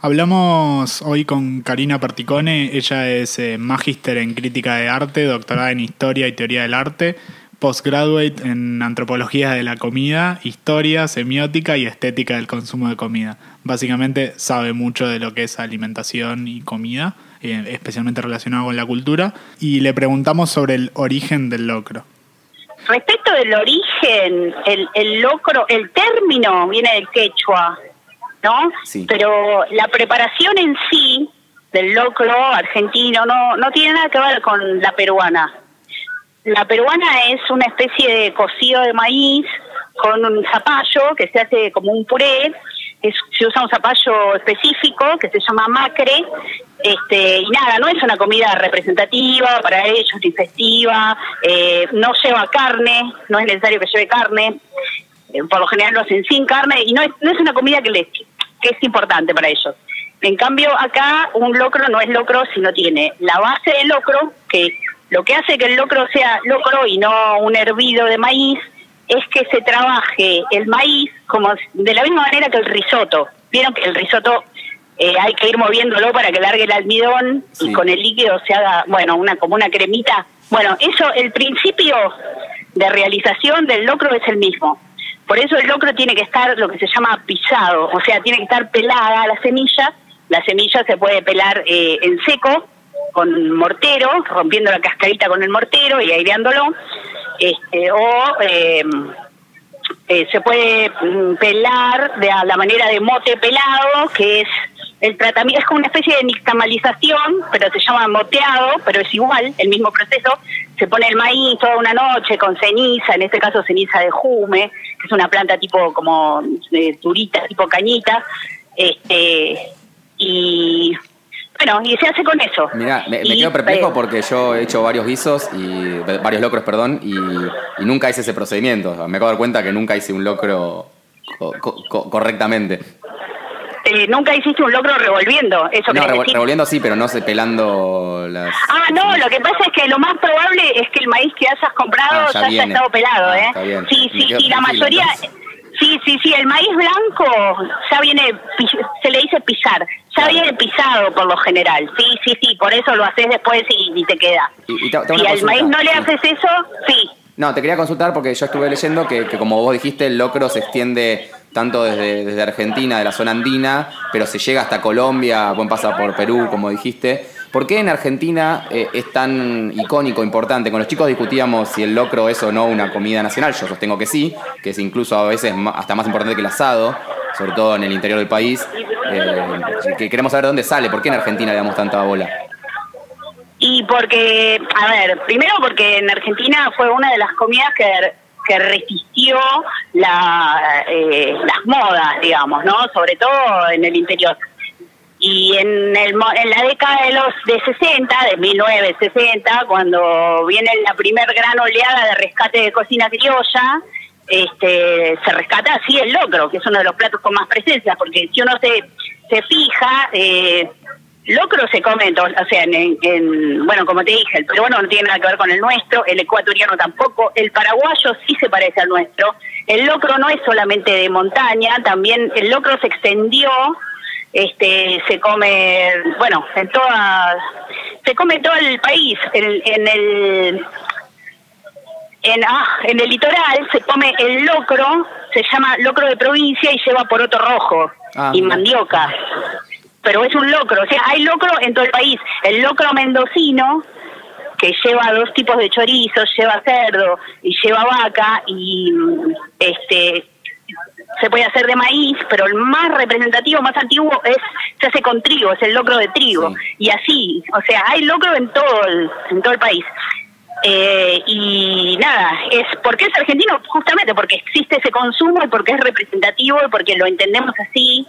Hablamos hoy con Karina Particone, ella es eh, magíster en crítica de arte, doctorada en historia y teoría del arte postgraduate en antropología de la comida, historia, semiótica y estética del consumo de comida. Básicamente sabe mucho de lo que es alimentación y comida, eh, especialmente relacionado con la cultura, y le preguntamos sobre el origen del locro. Respecto del origen, el, el locro, el término viene del quechua, ¿no? Sí. Pero la preparación en sí del locro argentino no, no tiene nada que ver con la peruana. La peruana es una especie de cocido de maíz con un zapallo que se hace como un puré. Es- se usa un zapallo específico que se llama macre. Este, y nada, no es una comida representativa para ellos, ni festiva. eh, no lleva carne, no es necesario que lleve carne. Eh, por lo general lo hacen sin carne y no es, no es una comida que, les, que es importante para ellos. En cambio, acá un locro no es locro si no tiene la base del locro, que lo que hace que el locro sea locro y no un hervido de maíz, es que se trabaje el maíz como de la misma manera que el risotto. Vieron que el risotto eh, hay que ir moviéndolo para que largue el almidón Sí. y con el líquido se haga, bueno, una como una cremita. Bueno, eso, el principio de realización del locro es el mismo. Por eso el locro tiene que estar lo que se llama pisado, o sea, tiene que estar pelada la semilla. La semilla se puede pelar eh, en seco con mortero, rompiendo la cascarita con el mortero y aireándolo, este, o eh, eh, se puede mm, pelar de a la manera de mote pelado, que es el tratamiento, es como una especie de nixtamalización, pero se llama moteado, pero es igual, el mismo proceso. Se pone el maíz toda una noche con ceniza, en este caso ceniza de jume, que es una planta tipo como eh, durita, tipo cañita, este y bueno, y se hace con eso. Mira, me, me quedo perplejo eh, porque yo he hecho varios guisos y varios locros, perdón, y, y nunca hice ese procedimiento. Me acabo de dar cuenta que nunca hice un locro co- correctamente. Eh, nunca hiciste un locro revolviendo, eso No, revol- revolviendo sí, pero no sé, pelando las. Ah, no, lo que pasa es que lo más probable es que el maíz que hayas comprado Ah, ya ya, haya estado pelado, Ah, ¿eh? está bien. Sí, sí, sí, la mayoría... entonces. Sí, sí, sí, el maíz blanco ya viene, se le dice pisar, ya Claro. viene pisado por lo general. Sí, sí, sí, por eso lo haces después y, y te queda. Y- y te- te hago si una al maíz no le haces eso, sí. No, te quería consultar porque yo estuve leyendo que, que como vos dijiste, el locro se extiende tanto desde, desde Argentina, de la zona andina, pero se llega hasta Colombia, buen pasa por Perú, como dijiste. ¿Por qué en Argentina eh, es tan icónico, importante? Con los chicos discutíamos si el locro es o no una comida nacional. Yo sostengo que sí, que es incluso a veces hasta más importante que el asado, sobre todo en el interior del país. Eh, que queremos saber de dónde sale, ¿por qué en Argentina le damos tanta bola? Y porque, a ver, primero porque en Argentina fue una de las comidas que, que resistió la, eh, las modas, digamos, ¿no? Sobre todo en el interior. Y en, el, en la década de los de 60, de 1960, cuando viene la primer gran oleada de rescate de cocina criolla, este, se rescata así el locro, que es uno de los platos con más presencia, porque si uno se, se fija, eh, locro se come, o sea, en, en- en- bueno, como te dije, el peruano no tiene nada que ver con el nuestro, el ecuatoriano tampoco, el paraguayo sí se parece al nuestro, el locro no es solamente de montaña, también el locro se extendió, este, se come, bueno, en toda, se come todo el país, en, en el en, ah, en el litoral se come el locro, se llama locro de provincia y lleva poroto rojo Ah, y mandioca. Pero es un locro, o sea, hay locro en todo el país. El locro mendocino, que lleva dos tipos de chorizos, lleva cerdo y lleva vaca y este se puede hacer de maíz, pero el más representativo, más antiguo es se hace con trigo, es el locro de trigo Sí. y así, o sea, hay locro en todo el, en todo el país. Eh, y nada, es porque es argentino justamente porque existe ese consumo y porque es representativo y porque lo entendemos así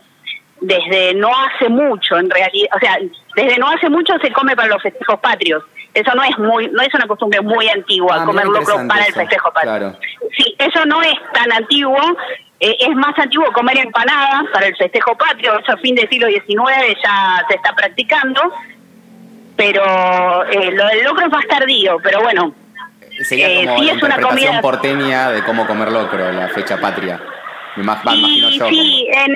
desde no hace mucho en realidad, o sea, desde no hace mucho se come para los festejos patrios. Eso no es muy no es una costumbre muy antigua Ah, comer locro para el festejo patrio. claro. Sí, eso no es tan antiguo, eh, es más antiguo comer empanadas para el festejo patrio, eso a fin del siglo XIX ya se está practicando, pero eh, lo del locro es más tardío, pero bueno, Sería Eh, como sí, la es una comida- porteña de cómo comer locro, la fecha patria. Me imagino Sí, yo. sí, en,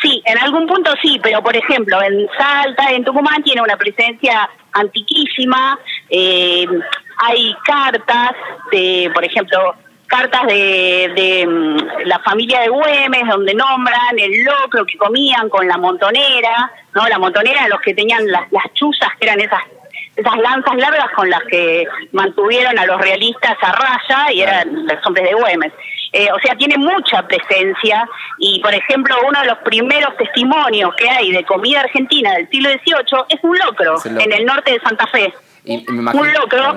sí, en algún punto sí, pero por ejemplo en Salta, en Tucumán tiene una presencia antiquísima. eh, hay cartas de, por ejemplo, cartas de, de mm, la familia de Güemes, donde nombran el locro que comían con la montonera, ¿no? La montonera, los que tenían las, las chuzas, que eran esas esas lanzas largas con las que mantuvieron a los realistas a raya y eran los hombres de Güemes. Eh, o sea, tiene mucha presencia y, por ejemplo, uno de los primeros testimonios que hay de comida argentina del siglo XVIII es un locro, Es el locro. en el norte de Santa Fe. Y me imagino- un locro,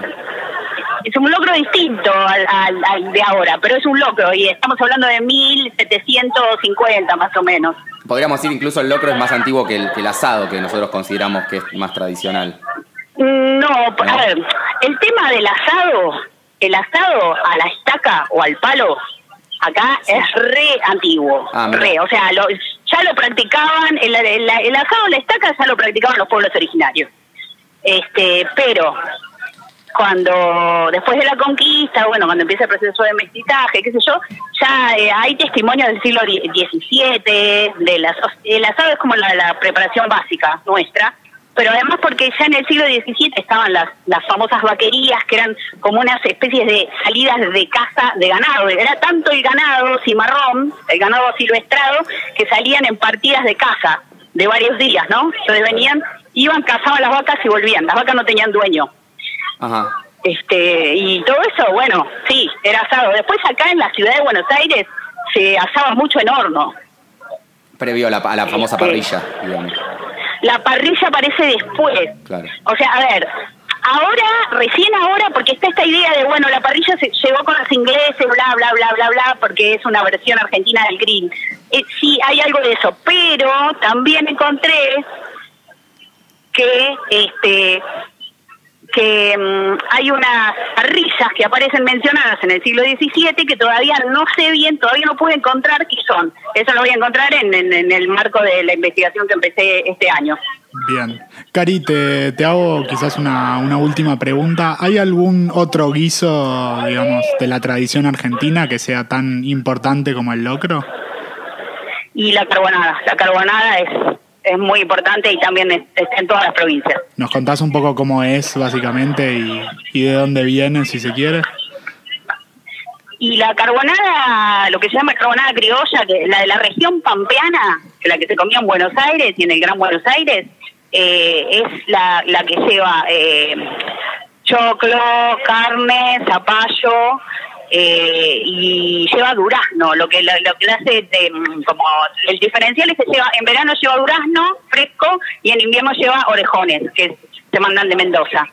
es un locro distinto al, al- al de ahora, pero es un locro y estamos hablando de 1750 más o menos. Podríamos decir incluso el locro es más antiguo que el, que el asado, que nosotros consideramos que es más tradicional. No, a ver, el tema del asado, el asado a la estaca o al palo, acá es re antiguo, Ah, re, o sea, lo- ya lo practicaban, el, el- el asado a la estaca ya lo practicaban los pueblos originarios. Este, pero cuando después de la conquista, bueno, cuando empieza el proceso de mestizaje, qué sé yo, ya eh, hay testimonios del siglo XVII, de las, el asado es como la, la preparación básica nuestra, pero además porque ya en el siglo XVII estaban las, las famosas vaquerías, que eran como unas especies de salidas de caza de ganado. Era tanto el ganado cimarrón, el ganado silvestrado, que salían en partidas de caza de varios días, ¿no? Entonces venían, iban, cazaban las vacas y volvían. Las vacas no tenían dueño. Ajá. Este, y todo eso, bueno, sí, era asado. Después acá en la ciudad de Buenos Aires se asaba mucho en horno. Previo a la, a la famosa Este. parrilla, digamos. La parrilla aparece después. Claro. O sea, a ver, ahora, recién ahora, porque está esta idea de, bueno, la parrilla se llegó con los ingleses, bla, bla, bla, bla, bla, porque es una versión argentina del grill. Eh, sí, hay algo de eso, pero también encontré que, este, que mm, hay unas parrillas que aparecen mencionadas en el siglo XVII que todavía no sé bien, todavía no pude encontrar qué son. Eso lo voy a encontrar en, en- en el marco de la investigación que empecé este año. Bien. Cari, te, te hago quizás una, una última pregunta. ¿Hay algún otro guiso, digamos, de la tradición argentina que sea tan importante como el locro? Y la carbonada, la carbonada es, es muy importante y también es- está en todas las provincias. ¿Nos contás un poco cómo es, básicamente, y, y de dónde viene, si se quiere? Y la carbonada, lo que se llama carbonada criolla, que la de la región pampeana, que la que se comía en Buenos Aires y en el Gran Buenos Aires, eh, es la, la que lleva eh, choclo, carne, zapallo eh, y lleva durazno. Lo que lo, que hace de, mm, como el diferencial es que lleva en verano lleva durazno fresco y en invierno lleva orejones que se mandan de Mendoza.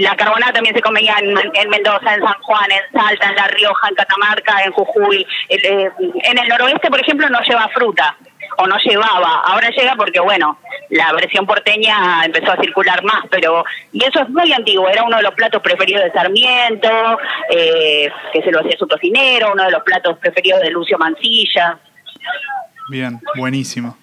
La carbonada también se comía en, en Mendoza, en San Juan, en Salta, en La Rioja, en Catamarca, en Jujuy. Eh, en el noroeste, por ejemplo, no lleva fruta o no llevaba. Ahora llega porque, bueno, la versión porteña empezó a circular más, pero y eso es muy antiguo. Era uno de los platos preferidos de Sarmiento, eh, que se lo hacía su cocinero, uno de los platos preferidos de Lucio Mancilla. Bien, buenísimo.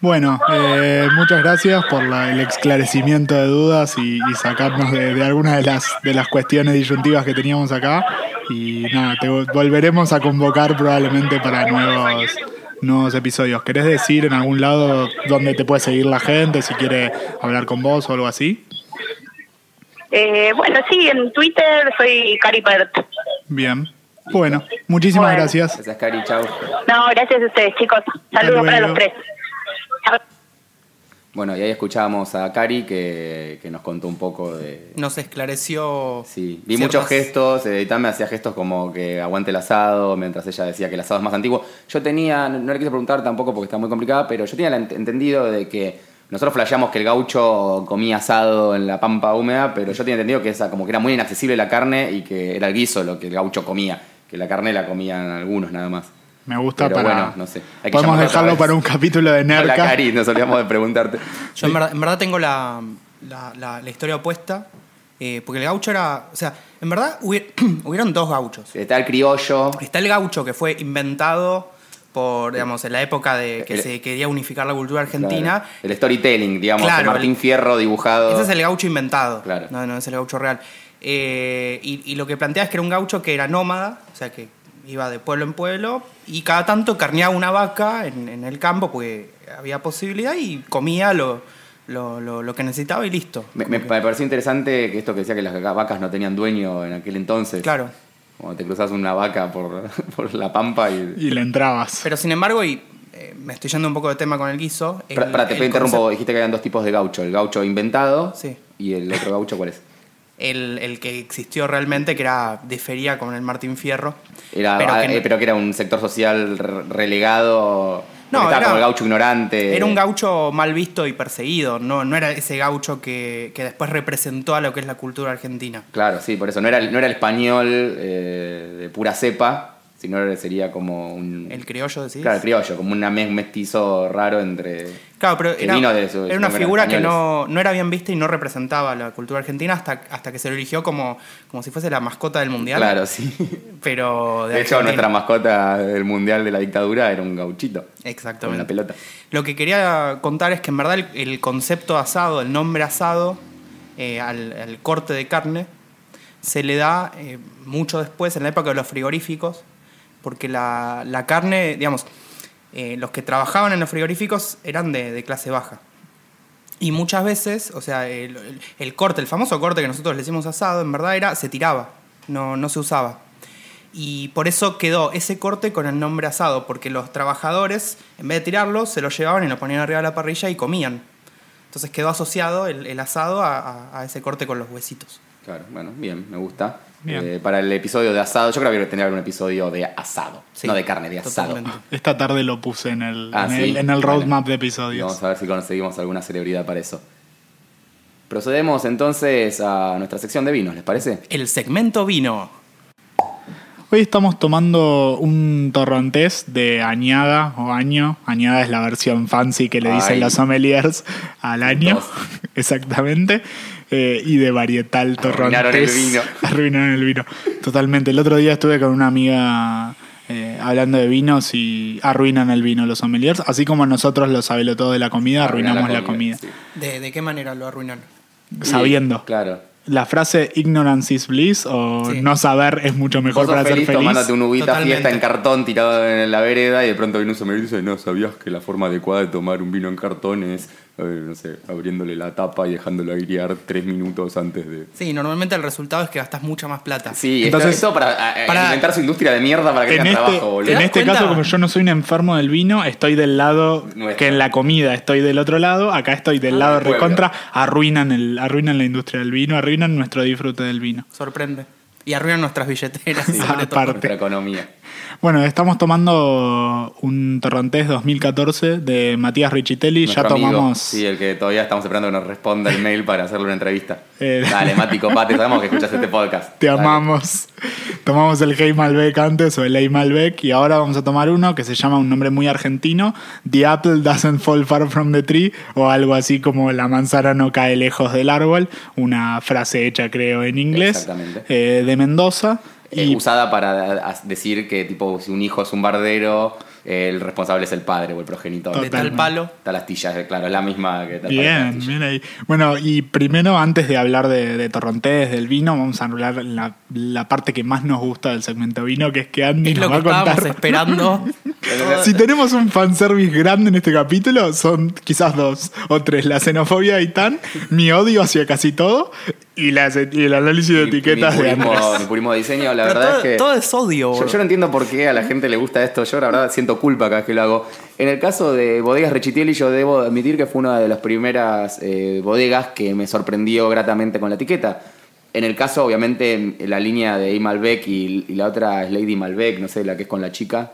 Bueno, eh, muchas gracias por la- el esclarecimiento de dudas y, sacarnos de, de algunas de las, de las cuestiones disyuntivas que teníamos acá. Y nada, te vol- volveremos a convocar probablemente para nuevos, nuevos episodios. ¿Querés decir en algún lado dónde te puede seguir la gente, si quiere hablar con vos o algo así? Eh, bueno, sí, en Twitter soy Caripert. Bien. Bueno, muchísimas Bueno. gracias. Gracias, Cari, chau. No, gracias a ustedes, chicos. Saludos para los tres. Bueno, y ahí escuchábamos a Cari que, que nos contó un poco de... Nos esclareció. Sí, vi ciertas- muchos gestos, eh, me hacía gestos como que aguante el asado, mientras ella decía que el asado es más antiguo. Yo tenía, no le quise preguntar tampoco porque está muy complicada, pero yo tenía el ent- entendido de que nosotros flasheamos que el gaucho comía asado en la pampa húmeda, pero yo tenía entendido que esa como que era muy inaccesible la carne y que era el guiso lo que el gaucho comía, que la carne la comían algunos nada más. Me gusta Pero para. bueno, no sé. Hay que Podemos dejarlo para un capítulo de Hola, Nerca. Cari, nos olvidamos de preguntarte. Yo en verdad, en verdad tengo la, la, la- la historia opuesta. eh, porque el gaucho era. O sea, en verdad hubi- hubieron dos gauchos. Está el criollo, Está el gaucho que fue inventado por, digamos, en la época de que El- se quería unificar la cultura argentina. claro, el storytelling, digamos, Claro, el Martín el- Fierro dibujado. Ese es el gaucho inventado. Claro. No, no es el gaucho real. Eh, y, y lo que plantea es que era un gaucho que era nómada, o sea, que iba de pueblo en pueblo y cada tanto carneaba una vaca en, en el campo porque había posibilidad y comía lo, lo, lo- lo que necesitaba y listo. Me, Como me que- pareció interesante que esto que decía que las vacas no tenían dueño en aquel entonces. Claro. Cuando te cruzas una vaca por, por la pampa y... Y le entrabas. Pero sin embargo, y eh, me estoy yendo un poco de tema con el guiso. el- Para, para, te el interrumpo, concepto- dijiste que habían dos tipos de gaucho. El gaucho inventado Sí. y el otro gaucho, ¿cuál es? El, el que existió realmente, que era de feria con el Martín Fierro. Era, Pero que no- eh, pero que era un sector social re- relegado. No, estaba era- como el gaucho ignorante. Era un gaucho mal visto y perseguido, no, no era ese gaucho que, que después representó a lo que es la cultura argentina. Claro, sí, por eso. No era, no era el español eh, de pura cepa, sino era- sería como un. El criollo, decís. Claro, el criollo, como una un mestizo raro entre. Claro, pero era, vino de su- era una figura que no, no era bien vista y no representaba la cultura argentina hasta, hasta que se lo eligió como, como si fuese la mascota del mundial. Claro, sí. Pero de, De hecho, nuestra mascota del mundial de la dictadura era un gauchito. Con Exactamente. la pelota. Lo que quería contar es que en verdad el, el concepto asado, el nombre asado, eh, al, al corte de carne, se le da eh, mucho después, en la época de los frigoríficos, porque la, la carne, digamos, eh, los que trabajaban en los frigoríficos eran de, de clase baja. Y muchas veces, o sea, el, corte, el famoso corte que nosotros le decimos asado, en verdad era, se tiraba, no, no se usaba. Y por eso quedó ese corte con el nombre asado, porque los trabajadores, en vez de tirarlo, se lo llevaban y lo ponían arriba de la parrilla y comían. Entonces quedó asociado el, asado a- a ese corte con los huesitos. Claro, bueno, bien, me gusta. Eh, para el episodio de asado, yo creo que tendría que haber un episodio de asado. Sí, no de carne, de asado. Esta tarde lo puse en el, Ah, en sí. el, en el Vale. roadmap de episodios. vamos a ver si conseguimos alguna celebridad para eso. Procedemos entonces a nuestra sección de vinos, ¿les parece? El segmento vino. Hoy estamos tomando un torrontés de añada o año. Añada es la versión fancy que le dicen Ay. los sommeliers al año. Exactamente. Eh, y de varietal torrontés. Arruinaron el vino. Arruinaron el vino. Totalmente. El otro día estuve con una amiga eh, hablando de vinos y arruinan el vino los sommeliers. Así como nosotros los sabelotodos de la comida Arruinar arruinamos la comida. sí. ¿De, de qué manera lo arruinaron? Sabiendo. Claro. La frase ignorance is bliss o Sí. no saber es mucho mejor para ser feliz, feliz. tomándote un uvita Totalmente. fiesta en cartón tirado en la vereda y de pronto viene un sommelier y dice, no, ¿sabías que la forma adecuada de tomar un vino en cartón es, no sé, abriéndole la tapa y dejándolo airear tres minutos antes de... Sí, normalmente el resultado es que gastas mucha más plata. Sí, Entonces- esto para, a- a- Para- alimentar su industria de mierda para que en tenga este, trabajo, boludo. ¿Te en este caso, como yo no soy un enfermo del vino, estoy del lado que en la comida estoy del otro lado, acá estoy del Ah, lado recontra, arruinan el, arruinan la industria del vino, arruinan nuestro disfrute del vino. Sorprende. Y arruinan nuestras billeteras. sobre todo. Aparte. Nuestra economía. Bueno, estamos tomando un torrontés 2014 de Matías Richitelli, ya amigo. tomamos Sí, el que todavía estamos esperando que nos responda el mail para hacerle una entrevista. Eh, Dale, Mati, copate, sabemos que escuchas este podcast. Te Dale. amamos. Tomamos el Hey Malbec antes o el Hey Malbec y ahora vamos a tomar uno que se llama un nombre muy argentino, The Apple Doesn't Fall Far From the Tree o algo así como la manzana no cae lejos del árbol, una frase hecha creo en inglés, Exactamente. eh, de Mendoza. Eh, usada para decir que tipo si un hijo es un bardero, el responsable es el padre o el progenitor. De tal palo. Tal astilla, claro, es la misma que tal Bien, bien ahí. Bueno, y primero, antes de hablar de, de torrontés, del vino, vamos a hablar la, la parte que más nos gusta del segmento vino, que es que Andy Es nos lo va que a contar. esperando. Si tenemos un fanservice grande en este capítulo, son quizás dos o tres. La xenofobia de Itán, mi odio hacia casi todo y, la- y el análisis de etiquetas de purismo, Andrés. mi purismo de diseño, la Pero verdad todo, es que. todo es odio. Yo, yo no entiendo por qué a la gente le gusta esto. Yo, la verdad, siento culpa cada vez que lo hago. En el caso de Bodegas Rechitieli, yo debo admitir que fue una de las primeras eh, bodegas que me sorprendió gratamente con la etiqueta. En el caso, obviamente, la línea de A. Malbec y, y la otra es Lady Malbec, no sé, la que es con la chica.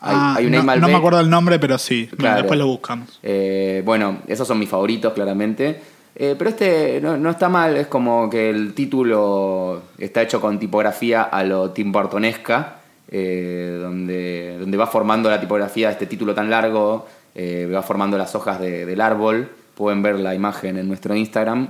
Hay, Ah, hay un no. Malbec. no me acuerdo el nombre, pero sí. Claro. después lo buscamos. Eh, bueno, esos son mis favoritos, claramente. Eh, pero este no, no está mal, es como que el título está hecho con tipografía a lo Tim Burtonesca, eh, donde, donde va formando la tipografía de este título tan largo, eh, va formando las hojas de- del árbol. Pueden ver la imagen en nuestro Instagram.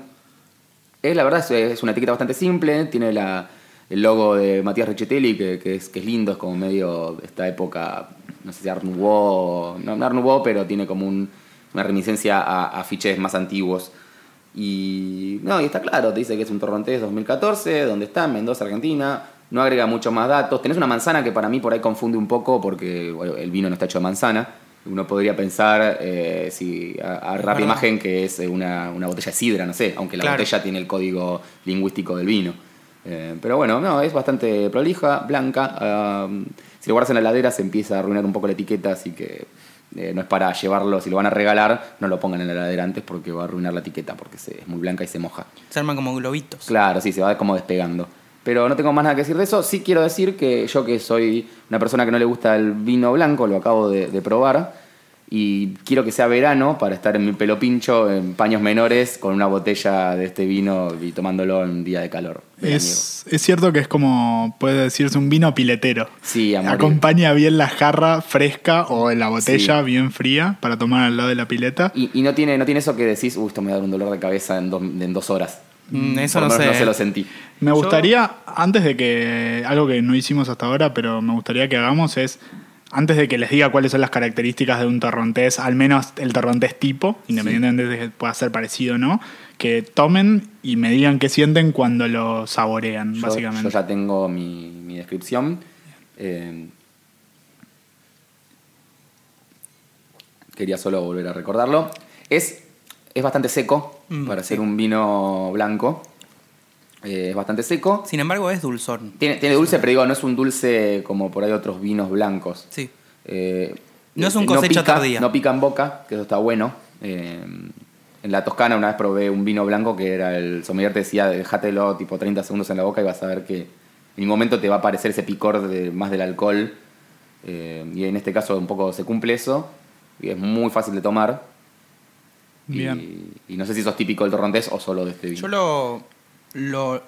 Es, la verdad, es, una etiqueta bastante simple, tiene la, el logo de Matías Richetelli, que, es, que es lindo, es como medio de esta época, no sé si Art no, no Art Nouveau, pero tiene como un- una reminiscencia a, a fiches más antiguos. Y no, y está claro, te dice que es un Torrontés 2014, donde está, en Mendoza, Argentina, no agrega mucho más datos. Tenés una manzana que para mí por ahí confunde un poco porque bueno, el vino no está hecho de manzana. Uno podría pensar, eh, si a, a rápida imagen, que es eh, una, una botella de sidra, no sé, aunque la Claro. botella tiene el código lingüístico del vino. Eh, pero bueno, no, es bastante prolija, blanca. si lo guardas en la heladera se empieza a arruinar un poco la etiqueta, así que eh, no es para llevarlo, si lo van a regalar, no lo pongan en la heladera antes porque va a arruinar la etiqueta, porque se- es muy blanca y se moja. Se arman como globitos. Claro, sí, se va como despegando. Pero no tengo más nada que decir de eso. Sí quiero decir que yo que soy una persona que no le gusta el vino blanco, lo acabo de, de probar. Y quiero que sea verano para estar en mi pelo pincho, en paños menores, con una botella de este vino y tomándolo en un día de calor. Es, es cierto que es como, puede decirse, un vino piletero. Sí. Acompaña bien la jarra fresca o en la botella Sí. bien fría para tomar al lado de la pileta. Y, y no, tiene, no tiene eso que decís, uy, esto me va a dar un dolor de cabeza en en dos horas. Mm, eso Por no sé. No se lo sentí. Me Yo- gustaría, antes de que, algo que no hicimos hasta ahora, pero me gustaría que hagamos es, antes de que les diga cuáles son las características de un torrontés, al menos el torrontés tipo, independientemente de que pueda ser parecido o no, que tomen y me digan qué sienten cuando lo saborean, Yo, básicamente. yo ya tengo mi, mi descripción. Eh, quería solo volver a recordarlo. Es, es bastante seco Mm, para sí. ser un vino blanco. Eh, es bastante seco. Sin embargo, es dulzón. Tiene, tiene dulce, pero digo, no es un dulce como por ahí otros vinos blancos. Sí. Eh, No es un cosecha pica, tardía. No pica en boca, que eso está bueno. Eh, en la Toscana una vez probé un vino blanco que era el sommelier te decía, déjatelo tipo 30 segundos en la boca y vas a ver que en un momento te va a aparecer ese picor de, más del alcohol. Eh, y en este caso un poco se cumple eso. Y es muy fácil de tomar. Y- Bien. Y, no sé si sos típico del torrontés o solo de este vino. Yo lo, lo,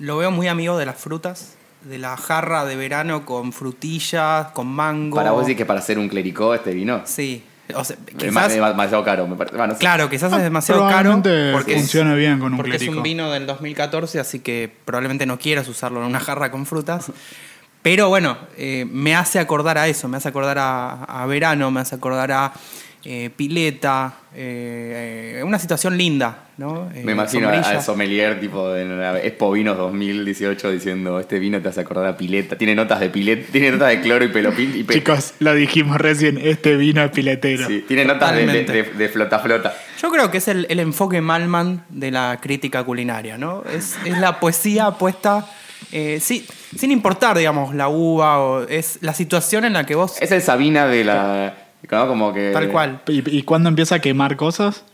lo veo muy amigo de las frutas, de la jarra de verano con frutillas, con mango. Para vos decís que para hacer un clericó este vino. Sí. O sea, Es quizás, es demasiado caro, me parece. Bueno, no sé. claro, quizás Ah, es demasiado caro porque, es, funcione bien con un porque es clérico. un vino del 2014, así que probablemente no quieras usarlo en una jarra con frutas. Pero bueno, eh, me hace acordar a eso, me hace acordar a, a verano, me hace acordar a eh, pileta, eh, eh, una situación linda, ¿no? Eh, Me imagino a- al sommelier tipo de la Expo Vinos 2018 diciendo este vino te hace acordar a pileta, tiene notas de pileta, tiene notas de cloro y pelopil y pe- Chicos, lo dijimos recién, este vino es piletero. sí, tiene notas de, de, Totalmente. de- de flota flota. Yo creo que es el, el enfoque Malman de la crítica culinaria, ¿no? Es, es la poesía puesta, eh, sí, sin importar, digamos, la uva, o es la situación en la que vos... Es el Sabina de la ¿no? como que tal cual. ¿Y, y cuándo empieza a quemar cosas?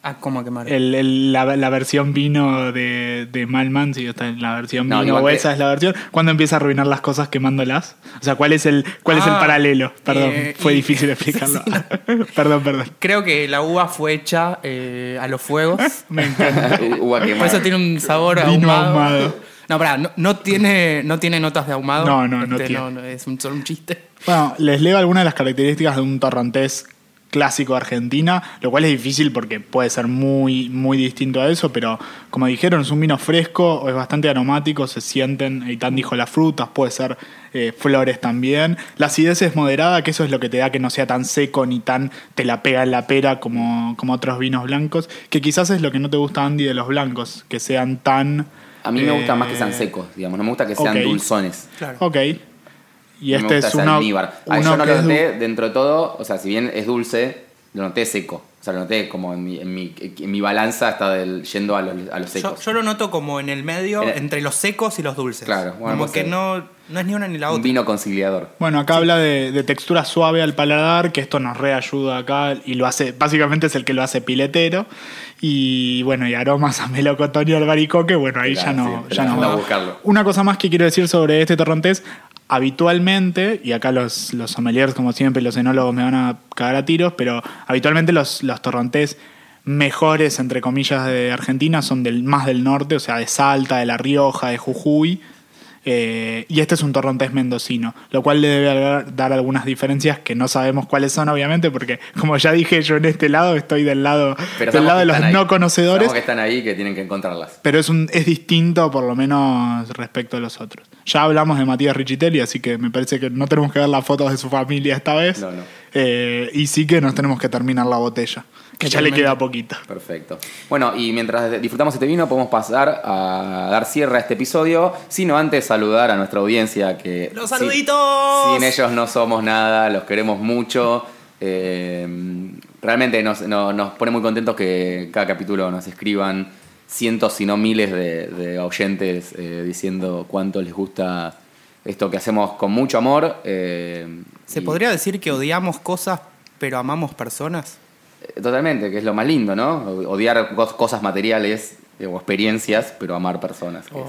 Ah, ¿cómo quemar? El, el- la, la versión vino de, de Malman, si está en la versión No, vino o que- esa es la versión. ¿Cuándo empieza a arruinar las cosas quemándolas? O sea, ¿cuál es el, cuál es el Ah, paralelo? Perdón, eh, fue y- difícil explicarlo. perdón, perdón. Creo que la uva fue hecha eh, a los fuegos. Me encanta. uva quemada. Por eso tiene un sabor Vino ahumado. ahumado. No, pará, no, no tiene, no tiene notas de ahumado. No, no, no Este, tiene. es un, solo un chiste. Bueno, les leo algunas de las características de un torrontés clásico de Argentina, lo cual es difícil porque puede ser muy, muy distinto a eso, pero como dijeron, es un vino fresco, es bastante aromático, se sienten, Eitan dijo las frutas, puede ser eh, flores también. La acidez es moderada, que eso es lo que te da que no sea tan seco ni tan te la pega en la pera como, como otros vinos blancos, que quizás es lo que no te gusta, Andy, de los blancos, que sean tan... A mí me gusta más que sean eh, secos, digamos, no me gusta que sean dulzones. Claro. Ok. Y este me es gusta ese uno, almíbar. Ah, uno yo no lo es noté dentro de todo, o sea, si bien es dulce, lo noté seco. Sea, lo noté como en mi, en mi, en mi balanza está del, yendo a los, a los secos. yo lo noto como en el medio, Eh, entre los secos y los dulces. Claro, bueno, como puede que no, no es ni una ni la Un otra. vino conciliador. Bueno, acá habla de, de textura suave al paladar, que esto nos reayuda acá y lo hace, básicamente es el que lo hace piletero. Y bueno, y aromas a melocotón y albaricoque, bueno, ahí ya no, sí, ya no a va. buscarlo. Una cosa más que quiero decir sobre este torrontés, habitualmente, y acá los, los sommeliers, como siempre, los enólogos me van a cagar a tiros, pero habitualmente los, los torrontés mejores, entre comillas, de Argentina son del, más del norte, o sea, de Salta, de La Rioja, de Jujuy. Eh, y este es un torrontés mendocino, lo cual le debe dar- dar algunas diferencias que no sabemos cuáles son, obviamente, porque como ya dije, yo en este lado estoy del lado, Pero del lado de los ahí. no conocedores, Sabemos que están ahí que tienen que encontrarlas. pero es, un, es distinto por lo menos respecto a los otros. Ya hablamos de Matías Richitelli, así que me parece que no tenemos que ver las fotos de su familia esta vez. No, no. Eh, y sí que nos tenemos que terminar la botella, que ya le queda poquito. Perfecto. Bueno, y mientras disfrutamos este vino, podemos pasar a dar cierre a este episodio, sino antes saludar a nuestra audiencia que... ¡Los saluditos! Sin ellos no somos nada, los queremos mucho. Eh, realmente nos, no- nos pone muy contentos que cada capítulo nos escriban cientos, si no miles de, de oyentes eh, diciendo cuánto les gusta esto que hacemos con mucho amor. eh, ¿Se y- podría decir que odiamos cosas pero amamos personas? Eh, Totalmente, que es lo más lindo, ¿no? Odiar cos- cosas materiales eh, o experiencias, pero amar personas. que es-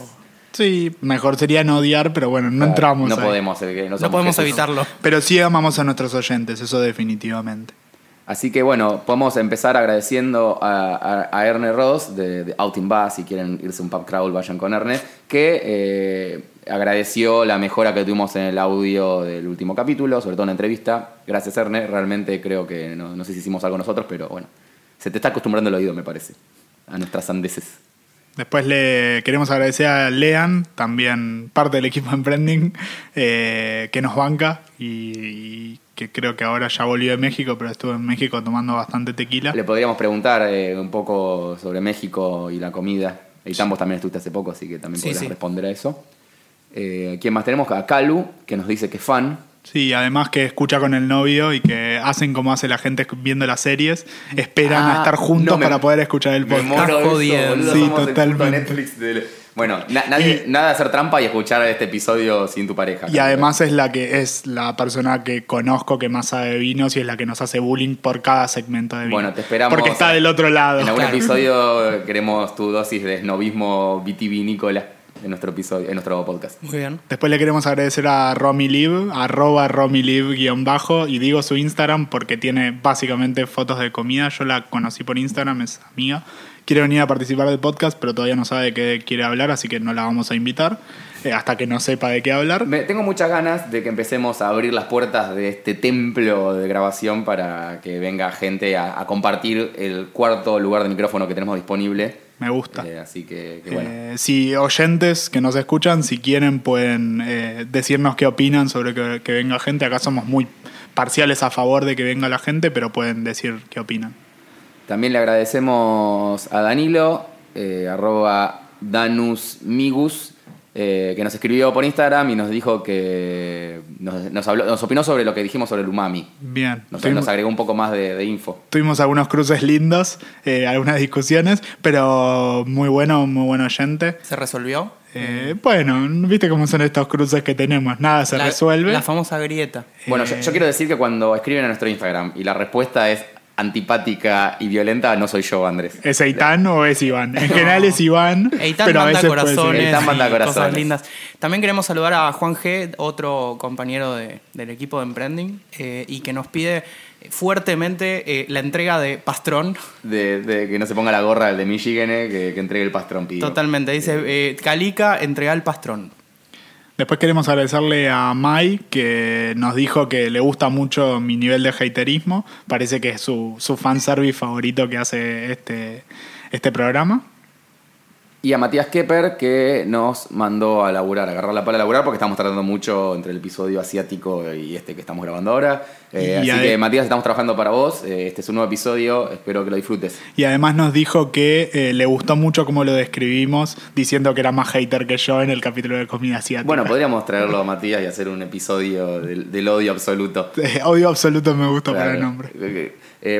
Sí, mejor sería no odiar, pero bueno, no Claro, entramos No ahí. podemos. eh, no podemos Jesús. evitarlo. Pero sí amamos a nuestros oyentes, eso definitivamente. Así que bueno, podemos empezar agradeciendo a, a, a Erne Ross de, de Out in Bass, si quieren irse a un pub crawl, vayan con Erne, que eh, agradeció la mejora que tuvimos en el audio del último capítulo, sobre todo en la entrevista. Gracias Erne, realmente creo que no, no sé si hicimos algo nosotros, pero bueno, se te está acostumbrando el oído, me parece, a nuestras sandeces. Después le queremos agradecer a Lean, también parte del equipo de Emprending, eh, que nos banca y, y que creo que ahora ya volvió de México, pero estuvo en México tomando bastante tequila. Le podríamos preguntar eh, un poco sobre México y la comida. Y también estuviste hace poco, así que también Sí, podrías sí. responder a eso. Eh, ¿Quién más tenemos? A Calu, que nos dice que es fan. Sí, además que escucha con el novio y que hacen como hace la gente viendo las series, esperan Ah, a estar juntos no, me- para poder escuchar el Me podcast. muero de eso, boludo, Sí, totalmente. Del- Bueno, na- nadie- nada de hacer trampa y escuchar este episodio sin tu pareja. Y además es la que es la persona que conozco que más sabe de vinos y es la que nos hace bullying por cada segmento de vino. Bueno, te esperamos. Porque está del otro lado. En algún Claro. episodio queremos tu dosis de snobismo vitivinícola en nuestro episodio, en nuestro podcast. Muy bien. Después le queremos agradecer a Romiliv, arroba Romiliv guion bajo, y digo su Instagram porque tiene básicamente fotos de comida. Yo la conocí por Instagram, es amiga. Quiere venir a participar del podcast, pero todavía no sabe de qué quiere hablar, así que no la vamos a invitar eh, hasta que no sepa de qué hablar. Me- tengo muchas ganas de que empecemos a abrir las puertas de este templo de grabación para que venga gente a, a compartir el cuarto lugar de micrófono que tenemos disponible. Me gusta. Eh, así que, que bueno. Eh, si oyentes que nos escuchan, si quieren, pueden eh, decirnos qué opinan sobre que, que venga gente. Acá somos muy parciales a favor de que venga la gente, pero pueden decir qué opinan. También le agradecemos a Danilo, eh, arroba danusmigus, eh, que nos escribió por Instagram y nos dijo que nos, nos habló- nos opinó sobre lo que dijimos sobre el umami. Bien. Nos, Tuvimos- nos agregó un poco más de, de info. Tuvimos algunos cruces lindos, eh, algunas discusiones, pero muy bueno, muy buen oyente. ¿Se resolvió? Eh, bueno, viste cómo son estos cruces que tenemos, nada se La- resuelve. La famosa grieta. Bueno, yo, yo quiero decir que cuando escriben a nuestro Instagram y la respuesta es antipática y violenta, no soy yo, Andrés. ¿Es Eitan o es Iván? En general es Iván, Eitan pero a manda veces corazones, Eitan manda corazones. cosas lindas. También queremos saludar a Juan G, otro compañero de- del equipo de Emprending, eh, y que nos pide fuertemente eh, la entrega de Pastrón. De, de que no se ponga la gorra el de Michigan, eh, que, que entregue el pastrón pidió. Totalmente. Dice, eh, Calica, entrega el Pastrón. Después queremos agradecerle a Mai, que nos dijo que le gusta mucho mi nivel de haterismo. Parece que es su, su fanservice favorito que hace este, este programa. Y a Matías Kepper, que nos mandó a laburar, a agarrar la pala a laburar, porque estamos tratando mucho entre el episodio asiático y este que estamos grabando ahora. Eh, Y así que, Matías, estamos trabajando para vos. Eh, este es un nuevo episodio, espero que lo disfrutes. Y además nos dijo que eh, le gustó mucho cómo lo describimos, diciendo que era más hater que yo en el capítulo de comida asiática. Bueno, podríamos traerlo a Matías y hacer un episodio del, del odio absoluto. Odio absoluto me gusta para el nombre.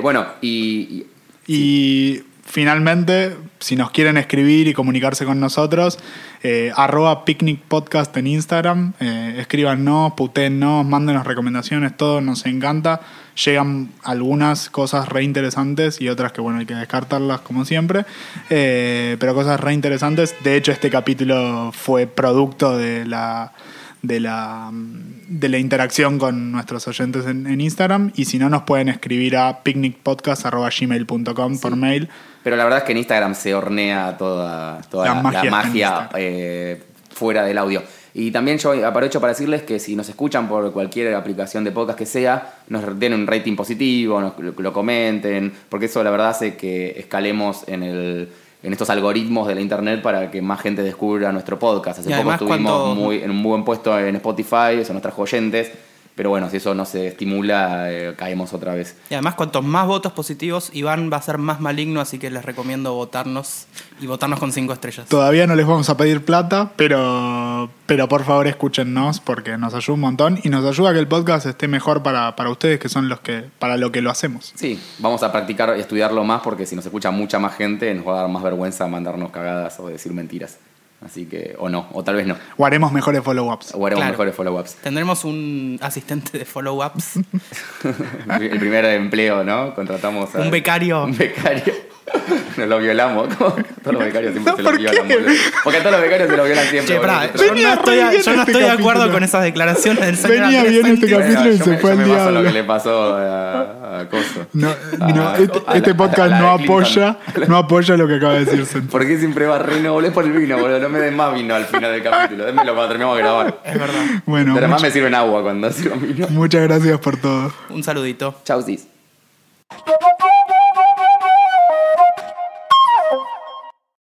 Bueno, y, y- Y finalmente, si nos quieren escribir y comunicarse con nosotros, eh, arroba picnic podcast en Instagram, eh, escríbanos, putéennos, mándenos recomendaciones, todo nos encanta. Llegan algunas cosas re interesantes y otras que, bueno, hay que descartarlas como siempre, Eh, pero cosas re interesantes. De hecho, este capítulo fue producto de la de la, de la interacción con nuestros oyentes en, en Instagram y si no nos pueden escribir a picnicpodcast.gmail.com por mail. Pero la verdad es que en Instagram se hornea toda, toda La la, magia la eh, fuera del audio. Y también yo aprovecho para decirles que si nos escuchan por cualquier aplicación de podcast que sea, nos den un rating positivo, nos, lo, lo comenten, porque eso la verdad hace que escalemos en, el, en estos algoritmos de la internet para que más gente descubra nuestro podcast. Hace Y poco estuvimos cuando- muy, en un muy buen puesto en Spotify, eso nos trajo oyentes. Pero bueno, si eso no se estimula, eh, caemos otra vez. Y además, cuantos más votos positivos, Iván va a ser más maligno, así que les recomiendo votarnos y votarnos con cinco estrellas. Todavía no les vamos a pedir plata, pero, pero por favor escúchennos porque nos ayuda un montón y nos ayuda a que el podcast esté mejor para, para ustedes, que son los que para lo que lo hacemos. Sí, vamos a practicar y estudiarlo más porque si nos escucha mucha más gente nos va a dar más vergüenza mandarnos cagadas o decir mentiras. Así que, o no, o tal vez no. O haremos mejores follow-ups. O haremos Claro. mejores follow-ups. Tendremos un asistente de follow-ups, El primer empleo, ¿no? Contratamos a un becario. Un becario. Nos lo violamos. Como todos los becarios siempre No, se ¿por violan, qué? boludo. Porque a todos los becarios se los violan siempre. Che, Nosotros- yo no estoy, a- yo no este estoy de acuerdo con esas declaraciones del señor Venía bien este capítulo. Y se me- fue al en lo diablo. que le pasó a, a Coso. No, A- este, este podcast no apoya, no apoya lo que acaba de decir Santi. ¿Por qué siempre va re no volés por el vino, boludo? No me den más vino al final del capítulo. Démelo cuando terminemos de grabar. Es verdad. Bueno, Pero además much- me sirven agua cuando sirvo vino. muchas gracias por todo. Un saludito. Chau, sis. Thank